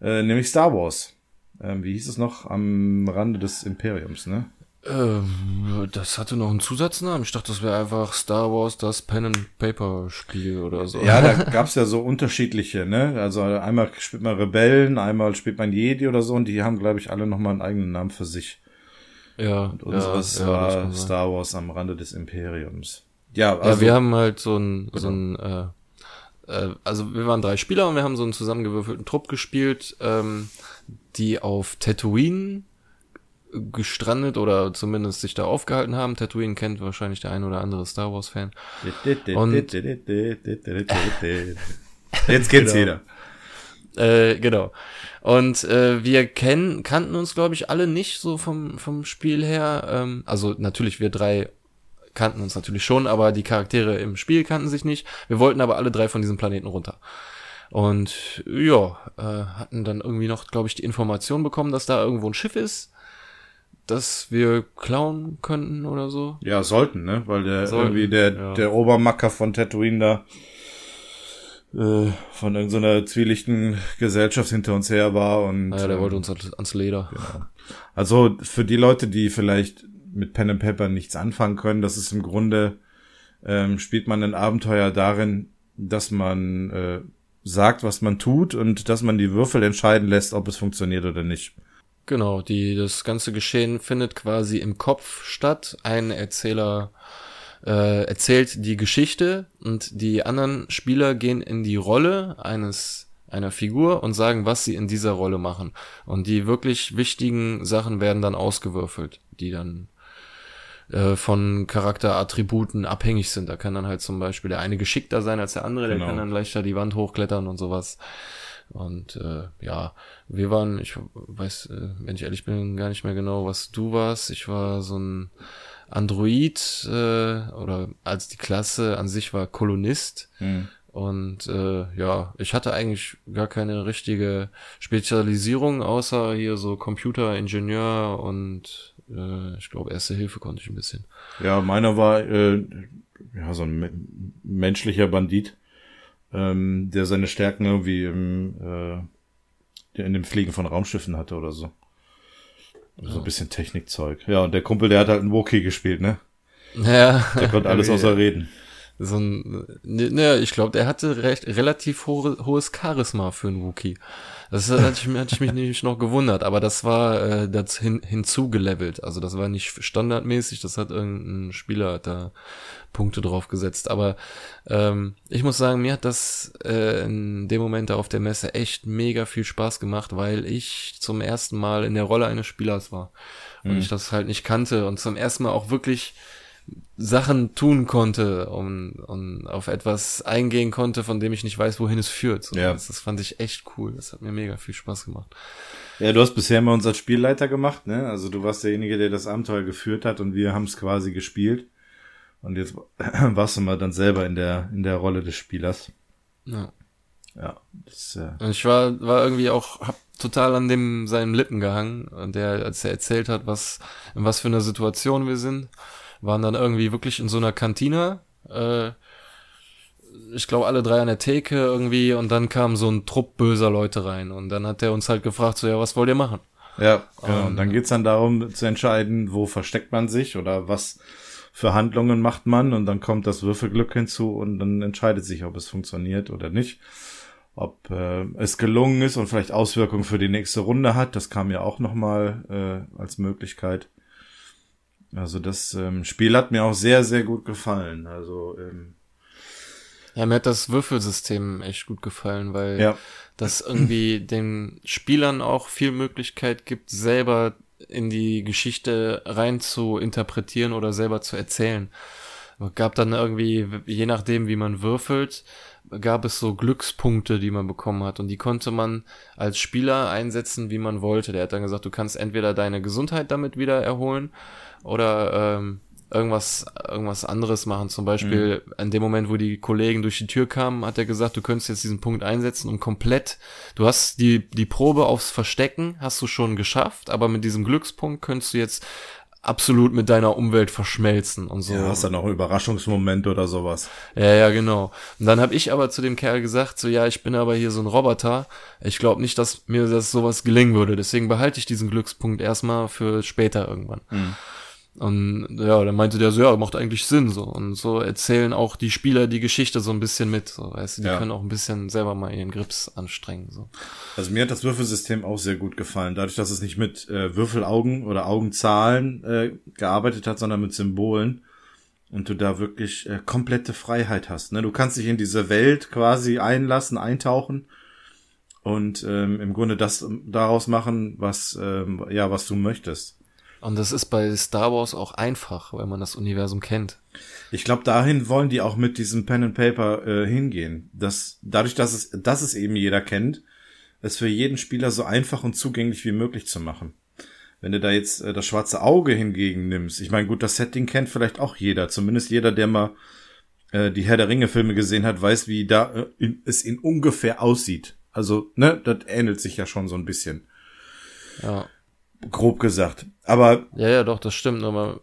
äh, nämlich Star Wars ähm, wie hieß es noch, am Rande des Imperiums, ne? Ähm, das hatte noch einen Zusatznamen. Ich dachte, das wäre einfach Star Wars, das Pen and Paper Spiel oder so. Ja, da gab's ja so unterschiedliche, ne? Also einmal spielt man Rebellen, einmal spielt man Jedi oder so und die haben, glaube ich, alle nochmal einen eigenen Namen für sich. Ja. Und unseres ja, war ja, Star Wars am Rande des Imperiums. Ja, also. Ja, wir haben halt so ein, genau. so ein, äh, äh, also wir waren drei Spieler und wir haben so einen zusammengewürfelten Trupp gespielt. Ähm, die auf Tatooine gestrandet oder zumindest sich da aufgehalten haben. Tatooine kennt wahrscheinlich der ein oder andere Star Wars Fan. Und Jetzt kennt's genau. jeder. Äh, genau. Und äh, wir kennen, kannten uns, glaube ich, alle nicht so vom, vom Spiel her. Ähm, also natürlich, wir drei kannten uns natürlich schon, aber die Charaktere im Spiel kannten sich nicht. Wir wollten aber alle drei von diesem Planeten runter. Und ja, äh, hatten dann irgendwie noch, glaube ich, die Information bekommen, dass da irgendwo ein Schiff ist, das wir klauen könnten oder so. Ja, sollten, ne? Weil der sollten, irgendwie der, ja. der Obermacker von Tatooine da äh, von irgendeiner zwielichten Gesellschaft hinter uns her war und. Ja, der wollte uns ans Leder. Genau. Also für die Leute, die vielleicht mit Pen and Paper nichts anfangen können, das ist im Grunde, ähm, spielt man ein Abenteuer darin, dass man äh, sagt, was man tut und dass man die Würfel entscheiden lässt, ob es funktioniert oder nicht. Genau, die, das ganze Geschehen findet quasi im Kopf statt. Ein Erzähler äh, erzählt die Geschichte und die anderen Spieler gehen in die Rolle eines einer Figur und sagen, was sie in dieser Rolle machen. Und die wirklich wichtigen Sachen werden dann ausgewürfelt, die dann äh, von Charakterattributen abhängig sind. Da kann dann halt zum Beispiel der eine geschickter sein als der andere, genau. der kann dann leichter die Wand hochklettern und sowas. Und äh, ja, wir waren, ich weiß, äh, wenn ich ehrlich bin, gar nicht mehr genau, was du warst. Ich war so ein Android äh, oder als die Klasse an sich war Kolonist. Hm. Und äh, ja, ich hatte eigentlich gar keine richtige Spezialisierung, außer hier so Computeringenieur und äh, ich glaube Erste Hilfe konnte ich ein bisschen. Ja, meiner war äh, ja so ein me menschlicher Bandit, ähm, der seine Stärken irgendwie im, äh, in dem Fliegen von Raumschiffen hatte oder so. So ja. ein bisschen Technikzeug. Ja, und der Kumpel, der hat halt einen Wookie gespielt, ne? Ja. Der konnte alles außer reden so ein, ne, ich glaube, der hatte recht, relativ ho hohes Charisma für einen Wookie. Das hatte ich, hatte ich mich nämlich noch gewundert, aber das war äh, das hin, hinzugelevelt. Also das war nicht standardmäßig, das hat irgendein Spieler da Punkte drauf gesetzt. Aber ähm, ich muss sagen, mir hat das äh, in dem Moment da auf der Messe echt mega viel Spaß gemacht, weil ich zum ersten Mal in der Rolle eines Spielers war. Und mhm. ich das halt nicht kannte und zum ersten Mal auch wirklich Sachen tun konnte und, und auf etwas eingehen konnte, von dem ich nicht weiß, wohin es führt. So, ja. das, das fand ich echt cool. Das hat mir mega viel Spaß gemacht. Ja, du hast bisher immer uns als Spielleiter gemacht, ne? Also du warst derjenige, der das Abenteuer geführt hat und wir haben es quasi gespielt. Und jetzt warst du mal dann selber in der, in der Rolle des Spielers. Ja. Ja. Das, äh und ich war, war irgendwie auch, hab total an dem seinen Lippen gehangen, der, als er erzählt hat, was, in was für einer Situation wir sind waren dann irgendwie wirklich in so einer Kantine. Äh, ich glaube, alle drei an der Theke irgendwie und dann kam so ein Trupp böser Leute rein und dann hat er uns halt gefragt, so ja, was wollt ihr machen? Ja, genau. und dann geht's dann darum zu entscheiden, wo versteckt man sich oder was für Handlungen macht man und dann kommt das Würfelglück hinzu und dann entscheidet sich, ob es funktioniert oder nicht. Ob äh, es gelungen ist und vielleicht Auswirkungen für die nächste Runde hat, das kam ja auch nochmal äh, als Möglichkeit. Also das ähm, Spiel hat mir auch sehr, sehr gut gefallen. Also ähm, ja, mir hat das Würfelsystem echt gut gefallen, weil ja. das irgendwie den Spielern auch viel Möglichkeit gibt, selber in die Geschichte rein zu interpretieren oder selber zu erzählen. Gab dann irgendwie, je nachdem, wie man würfelt, gab es so Glückspunkte, die man bekommen hat und die konnte man als Spieler einsetzen, wie man wollte. Der hat dann gesagt, du kannst entweder deine Gesundheit damit wieder erholen oder ähm, irgendwas, irgendwas anderes machen. Zum Beispiel mhm. in dem Moment, wo die Kollegen durch die Tür kamen, hat er gesagt, du könntest jetzt diesen Punkt einsetzen und komplett, du hast die, die Probe aufs Verstecken, hast du schon geschafft, aber mit diesem Glückspunkt könntest du jetzt absolut mit deiner Umwelt verschmelzen und so. Ja, hast dann noch einen Überraschungsmoment oder sowas. Ja, ja, genau. Und dann habe ich aber zu dem Kerl gesagt, so ja, ich bin aber hier so ein Roboter. Ich glaube nicht, dass mir das sowas gelingen würde. Deswegen behalte ich diesen Glückspunkt erstmal für später irgendwann. Mhm. Und ja, dann meinte der so, ja, macht eigentlich Sinn so. Und so erzählen auch die Spieler die Geschichte so ein bisschen mit. So, weißt du, die ja. können auch ein bisschen selber mal ihren Grips anstrengen. So. Also mir hat das Würfelsystem auch sehr gut gefallen. Dadurch, dass es nicht mit äh, Würfelaugen oder Augenzahlen äh, gearbeitet hat, sondern mit Symbolen. Und du da wirklich äh, komplette Freiheit hast. Ne? Du kannst dich in diese Welt quasi einlassen, eintauchen und ähm, im Grunde das daraus machen, was ähm, ja was du möchtest. Und das ist bei Star Wars auch einfach, weil man das Universum kennt. Ich glaube, dahin wollen die auch mit diesem Pen and Paper äh, hingehen. Dass dadurch, dass es, dass es eben jeder kennt, es für jeden Spieler so einfach und zugänglich wie möglich zu machen. Wenn du da jetzt äh, das schwarze Auge hingegen nimmst, ich meine, gut, das Setting kennt vielleicht auch jeder, zumindest jeder, der mal äh, die Herr der Ringe Filme gesehen hat, weiß, wie da äh, in, es in ungefähr aussieht. Also, ne, das ähnelt sich ja schon so ein bisschen. Ja grob gesagt. Aber. Ja, ja, doch, das stimmt. Aber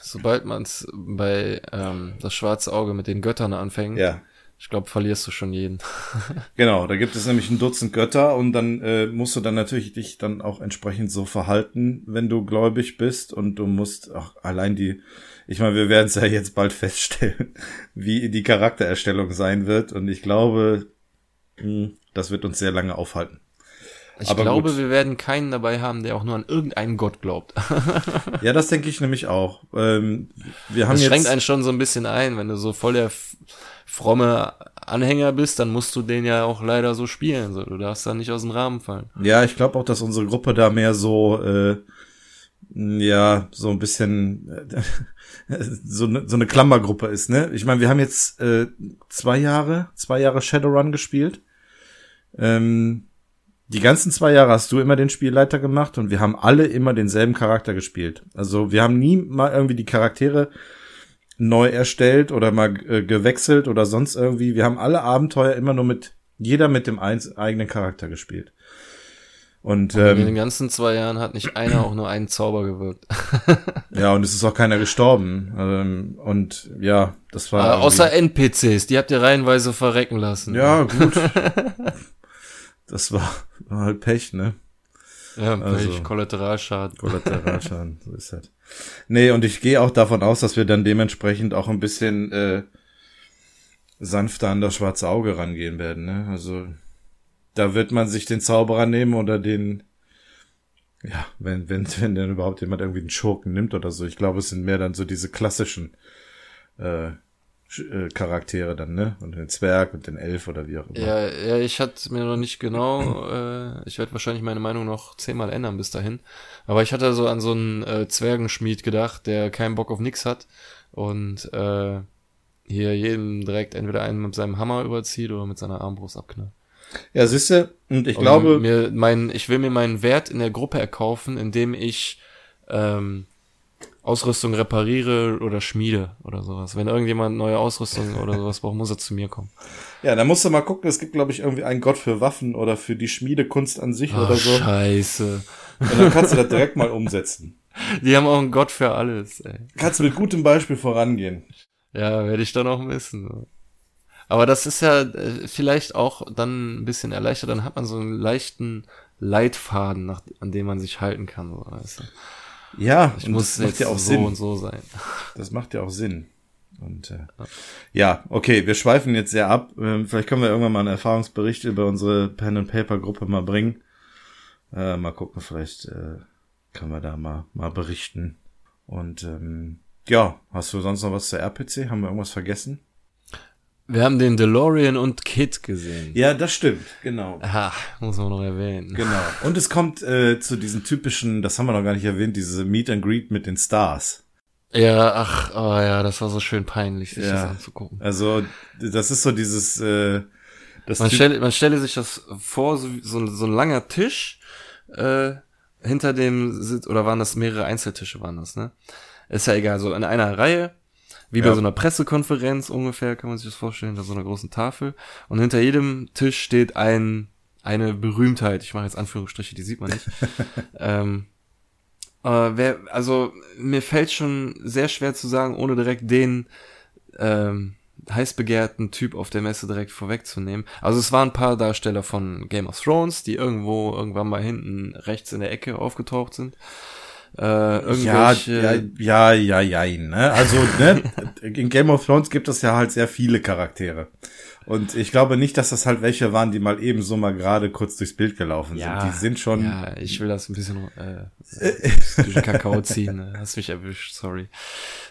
sobald man es bei ähm, das schwarze Auge mit den Göttern anfängt, ja. ich glaube, verlierst du schon jeden. genau, da gibt es nämlich ein Dutzend Götter und dann äh, musst du dann natürlich dich dann auch entsprechend so verhalten, wenn du gläubig bist und du musst auch allein die, ich meine, wir werden es ja jetzt bald feststellen, wie die Charaktererstellung sein wird und ich glaube, mh, hm, das wird uns sehr lange aufhalten. Ich Aber glaube, gut. wir werden keinen dabei haben, der auch nur an irgendeinen Gott glaubt. ja, das denke ich nämlich auch. Ähm, wir haben das jetzt schränkt einen schon so ein bisschen ein, wenn du so voll der fromme Anhänger bist, dann musst du den ja auch leider so spielen. So. Du darfst da nicht aus dem Rahmen fallen. Ja, ich glaube auch, dass unsere Gruppe da mehr so, äh, ja, so ein bisschen äh, so, ne, so eine Klammergruppe ist, ne? Ich meine, wir haben jetzt äh, zwei Jahre, zwei Jahre Shadowrun gespielt. Ähm, die ganzen zwei Jahre hast du immer den Spielleiter gemacht und wir haben alle immer denselben Charakter gespielt. Also wir haben nie mal irgendwie die Charaktere neu erstellt oder mal äh, gewechselt oder sonst irgendwie. Wir haben alle Abenteuer immer nur mit, jeder mit dem eigenen Charakter gespielt. Und, ähm, in den ganzen zwei Jahren hat nicht einer auch nur einen Zauber gewirkt. ja, und es ist auch keiner gestorben. Ähm, und ja, das war. Äh, außer NPCs, die habt ihr reihenweise verrecken lassen. Ja, gut. das war, war halt Pech, ne? Ja, Pech, also, Kollateralschaden. Kollateralschaden, so ist halt. Nee, und ich gehe auch davon aus, dass wir dann dementsprechend auch ein bisschen äh, sanfter an das schwarze Auge rangehen werden. Ne? Also da wird man sich den Zauberer nehmen oder den, ja, wenn, wenn, wenn denn überhaupt jemand irgendwie einen Schurken nimmt oder so. Ich glaube, es sind mehr dann so diese klassischen äh, äh, Charaktere dann, ne? Und den Zwerg und den Elf oder wie auch immer. Ja, ja ich hatte mir noch nicht genau, äh, ich werde wahrscheinlich meine Meinung noch zehnmal ändern bis dahin. Aber ich hatte so an so einen äh, Zwergenschmied gedacht, der keinen Bock auf nix hat und äh, hier jedem direkt entweder einen mit seinem Hammer überzieht oder mit seiner Armbrust abknallt. Ja, siehste, und ich und glaube. Mir mein, ich will mir meinen Wert in der Gruppe erkaufen, indem ich ähm, Ausrüstung repariere oder schmiede oder sowas. Wenn irgendjemand neue Ausrüstung oder sowas braucht, muss er zu mir kommen. Ja, da musst du mal gucken, es gibt, glaube ich, irgendwie einen Gott für Waffen oder für die Schmiedekunst an sich oh, oder so. Scheiße. Und dann kannst du das direkt mal umsetzen. Die haben auch einen Gott für alles, ey. Kannst du mit gutem Beispiel vorangehen. Ja, werde ich dann auch missen. Aber das ist ja äh, vielleicht auch dann ein bisschen erleichtert, dann hat man so einen leichten Leitfaden, nach, an dem man sich halten kann. So, weißt du? Ja, ich muss jetzt ja auch so Sinn. und so sein. Das macht ja auch Sinn. Und äh, ja, okay, wir schweifen jetzt sehr ab. Ähm, vielleicht können wir irgendwann mal einen Erfahrungsbericht über unsere Pen and Paper Gruppe mal bringen. Äh, mal gucken, vielleicht äh, können wir da mal mal berichten. Und ähm, ja, hast du sonst noch was zur RPC? Haben wir irgendwas vergessen? Wir haben den DeLorean und Kit gesehen. Ja, das stimmt, genau. Aha, muss man noch erwähnen. Genau. Und es kommt äh, zu diesen typischen, das haben wir noch gar nicht erwähnt, diese Meet and Greet mit den Stars. Ja, ach, oh ja, das war so schön peinlich, sich ja. das anzugucken. Also, das ist so dieses, äh, das man, stelle, man stelle sich das vor, so, so, so ein langer Tisch, äh, hinter dem sitzt, oder waren das mehrere Einzeltische waren das, ne? Ist ja egal, so in einer Reihe, wie ja. bei so einer Pressekonferenz ungefähr, kann man sich das vorstellen, da so einer großen Tafel. Und hinter jedem Tisch steht ein, eine Berühmtheit. Ich mache jetzt Anführungsstriche, die sieht man nicht. ähm, äh, wer, also mir fällt schon sehr schwer zu sagen, ohne direkt den ähm, heiß begehrten Typ auf der Messe direkt vorwegzunehmen. Also es waren ein paar Darsteller von Game of Thrones, die irgendwo irgendwann mal hinten rechts in der Ecke aufgetaucht sind. Äh, irgendwelche ja, ja, ja, ja, ja, ne? Also, ne, in Game of Thrones gibt es ja halt sehr viele Charaktere. Und ich glaube nicht, dass das halt welche waren, die mal eben so mal gerade kurz durchs Bild gelaufen ja, sind. Die sind schon. Ja, ich will das ein bisschen äh, durch den Kakao ziehen. Ne? Hast mich erwischt, sorry.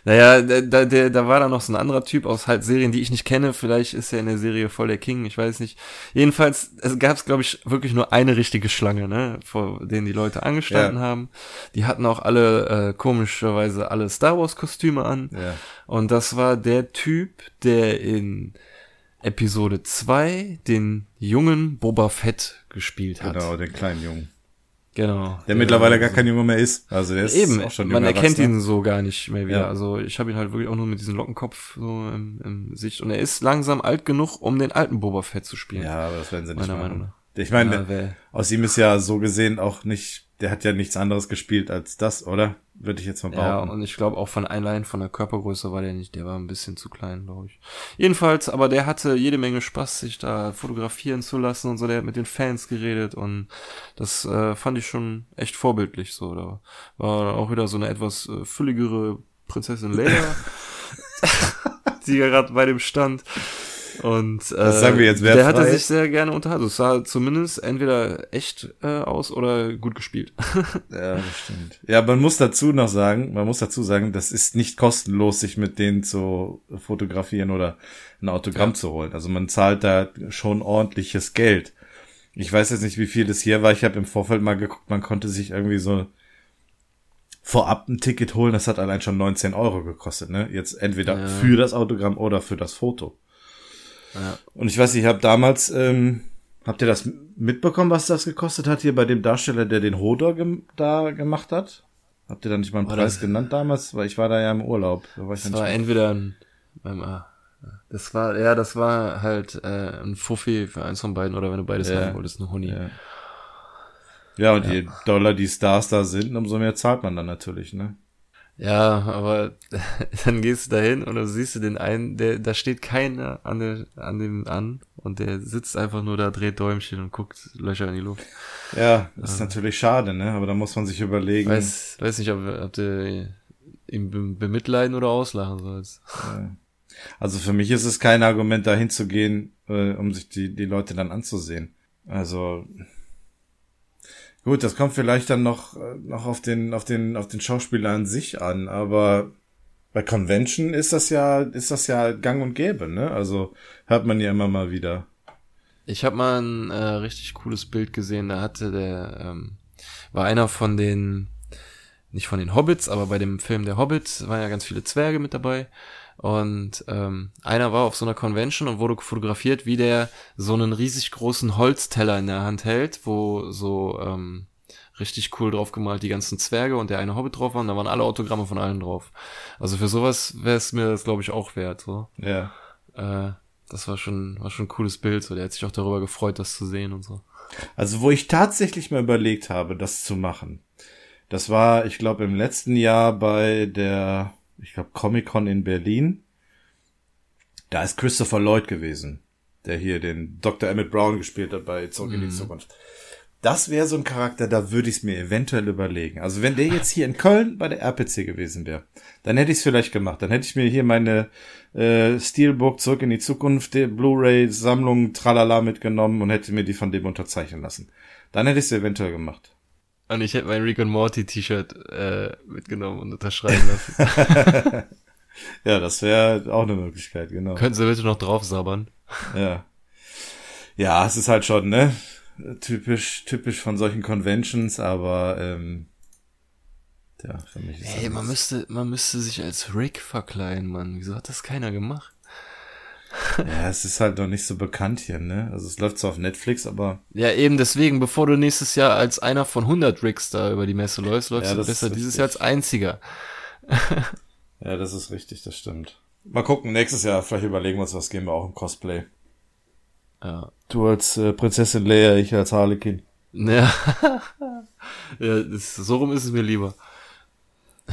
Naja, da, da, da war da noch so ein anderer Typ aus halt Serien, die ich nicht kenne. Vielleicht ist er in der Serie voll der King, ich weiß nicht. Jedenfalls, es gab glaube ich, wirklich nur eine richtige Schlange, ne, vor denen die Leute angestanden ja. haben. Die hatten auch alle äh, komischerweise alle Star Wars Kostüme an. Ja. Und das war der Typ, der in Episode 2 den jungen Boba Fett gespielt hat. Genau, den kleinen Jungen. Genau. Der, der mittlerweile gar kein Junge mehr ist. Also der ist eben, auch schon Man erkennt ihn so gar nicht mehr wieder. Ja. Also ich habe ihn halt wirklich auch nur mit diesem Lockenkopf so im, im Sicht. Und er ist langsam alt genug, um den alten Boba Fett zu spielen. Ja, aber das werden sie nicht meiner machen. Meinung nach. Ich meine, ja, aus ihm ist ja so gesehen auch nicht, der hat ja nichts anderes gespielt als das, oder? Würde ich jetzt mal behaupten. Ja, und ich glaube auch von allein von der Körpergröße war der nicht, der war ein bisschen zu klein, glaube ich. Jedenfalls, aber der hatte jede Menge Spaß, sich da fotografieren zu lassen und so, der hat mit den Fans geredet und das äh, fand ich schon echt vorbildlich so. Da war auch wieder so eine etwas äh, fülligere Prinzessin Leia, die gerade bei dem stand. Und äh, das sagen wir jetzt der hatte sich sehr gerne unterhalten. Es sah zumindest entweder echt äh, aus oder gut gespielt. ja, das stimmt. Ja, man muss dazu noch sagen, man muss dazu sagen, das ist nicht kostenlos, sich mit denen zu fotografieren oder ein Autogramm ja. zu holen. Also man zahlt da schon ordentliches Geld. Ich weiß jetzt nicht, wie viel das hier war. Ich habe im Vorfeld mal geguckt, man konnte sich irgendwie so vorab ein Ticket holen. Das hat allein schon 19 Euro gekostet. Ne? Jetzt entweder ja. für das Autogramm oder für das Foto. Ja. Und ich weiß, ich habe damals, ähm, habt ihr das mitbekommen, was das gekostet hat hier bei dem Darsteller, der den Hodor gem da gemacht hat? Habt ihr da nicht mal einen war Preis genannt damals? Weil ich war da ja im Urlaub. Da war das war entweder ein, das war, ja, das war halt äh, ein Fuffi für eins von beiden oder wenn du beides ja. haben wolltest, ein Huni. Ja. ja und ja. je Dollar die Stars da sind, umso mehr zahlt man dann natürlich, ne? Ja, aber dann gehst du da hin und dann siehst du den einen, der, da steht keiner an, der, an dem an und der sitzt einfach nur da, dreht Däumchen und guckt Löcher in die Luft. Ja, ist ja. natürlich schade, ne? Aber da muss man sich überlegen. Weiß, weiß nicht, ob, ob du ihn bemitleiden oder auslachen sollst. Also für mich ist es kein Argument, da hinzugehen, äh, um sich die, die Leute dann anzusehen. Also, Gut, das kommt vielleicht dann noch, äh, noch auf den, auf den, auf den Schauspieler an sich an, aber bei Convention ist das ja, ist das ja gang und gäbe, ne? Also hört man ja immer mal wieder. Ich habe mal ein äh, richtig cooles Bild gesehen, da hatte der, ähm, war einer von den, nicht von den Hobbits, aber bei dem Film der Hobbit waren ja ganz viele Zwerge mit dabei. Und ähm, einer war auf so einer Convention und wurde fotografiert, wie der so einen riesig großen Holzteller in der Hand hält, wo so ähm, richtig cool drauf gemalt die ganzen Zwerge und der eine Hobbit drauf waren. Da waren alle Autogramme von allen drauf. Also für sowas wäre es mir das, glaube ich, auch wert. So. Ja. Äh, das war schon, war schon ein cooles Bild. So, der hat sich auch darüber gefreut, das zu sehen und so. Also wo ich tatsächlich mal überlegt habe, das zu machen, das war, ich glaube, im letzten Jahr bei der ich glaube, Comic-Con in Berlin. Da ist Christopher Lloyd gewesen, der hier den Dr. Emmett Brown gespielt hat bei Zurück in die mhm. Zukunft. Das wäre so ein Charakter, da würde ich es mir eventuell überlegen. Also wenn der jetzt hier in Köln bei der RPC gewesen wäre, dann hätte ich es vielleicht gemacht. Dann hätte ich mir hier meine äh, Steelbook Zurück in die Zukunft, Blu-ray-Sammlung Tralala mitgenommen und hätte mir die von dem unterzeichnen lassen. Dann hätte ich es eventuell gemacht. Und ich hätte mein Rick and Morty T-Shirt äh, mitgenommen und unterschreiben lassen. ja, das wäre auch eine Möglichkeit, genau. Können Sie bitte noch drauf sabbern? Ja. Ja, es ist halt schon, ne? Typisch, typisch von solchen Conventions, aber ähm, ja, für mich ist Hey, man müsste, man müsste sich als Rick verkleiden, Mann. Wieso hat das keiner gemacht? Ja, es ist halt noch nicht so bekannt hier, ne? Also es läuft zwar auf Netflix, aber... Ja, eben deswegen, bevor du nächstes Jahr als einer von 100 Ricks da über die Messe läufst, läufst ja, du besser dieses Jahr als einziger. ja, das ist richtig, das stimmt. Mal gucken, nächstes Jahr, vielleicht überlegen wir uns was, gehen wir auch im Cosplay. Ja. Du als äh, Prinzessin Leia, ich als Harlequin. Ja, ja das, so rum ist es mir lieber.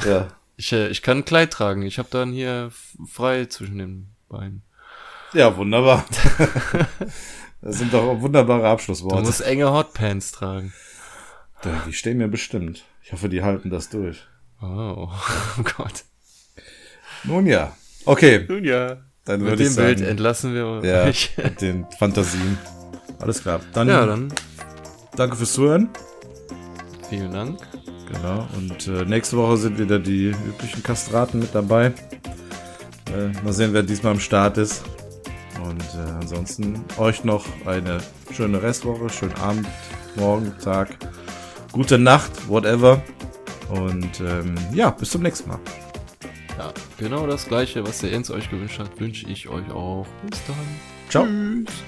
Ja. Ich, äh, ich kann ein Kleid tragen, ich habe dann hier frei zwischen den Beinen. Ja, wunderbar. das sind doch wunderbare Abschlussworte. Du musst enge Hotpants tragen. Die stehen mir bestimmt. Ich hoffe, die halten das durch. Oh, oh Gott. Nun ja. Okay. Nun ja. Dann mit dem sagen, Bild entlassen wir ja, euch. mit den Fantasien. Alles klar. Dann, ja, dann. Danke fürs Zuhören. Vielen Dank. Genau. Und äh, nächste Woche sind wieder die üblichen Kastraten mit dabei. Äh, mal sehen, wer diesmal am Start ist. Und äh, ansonsten euch noch eine schöne Restwoche, schönen Abend, Morgen, Tag, gute Nacht, whatever. Und ähm, ja, bis zum nächsten Mal. Ja, genau das gleiche, was der Enz euch gewünscht hat, wünsche ich euch auch. Bis dann. Ciao. Tschüss.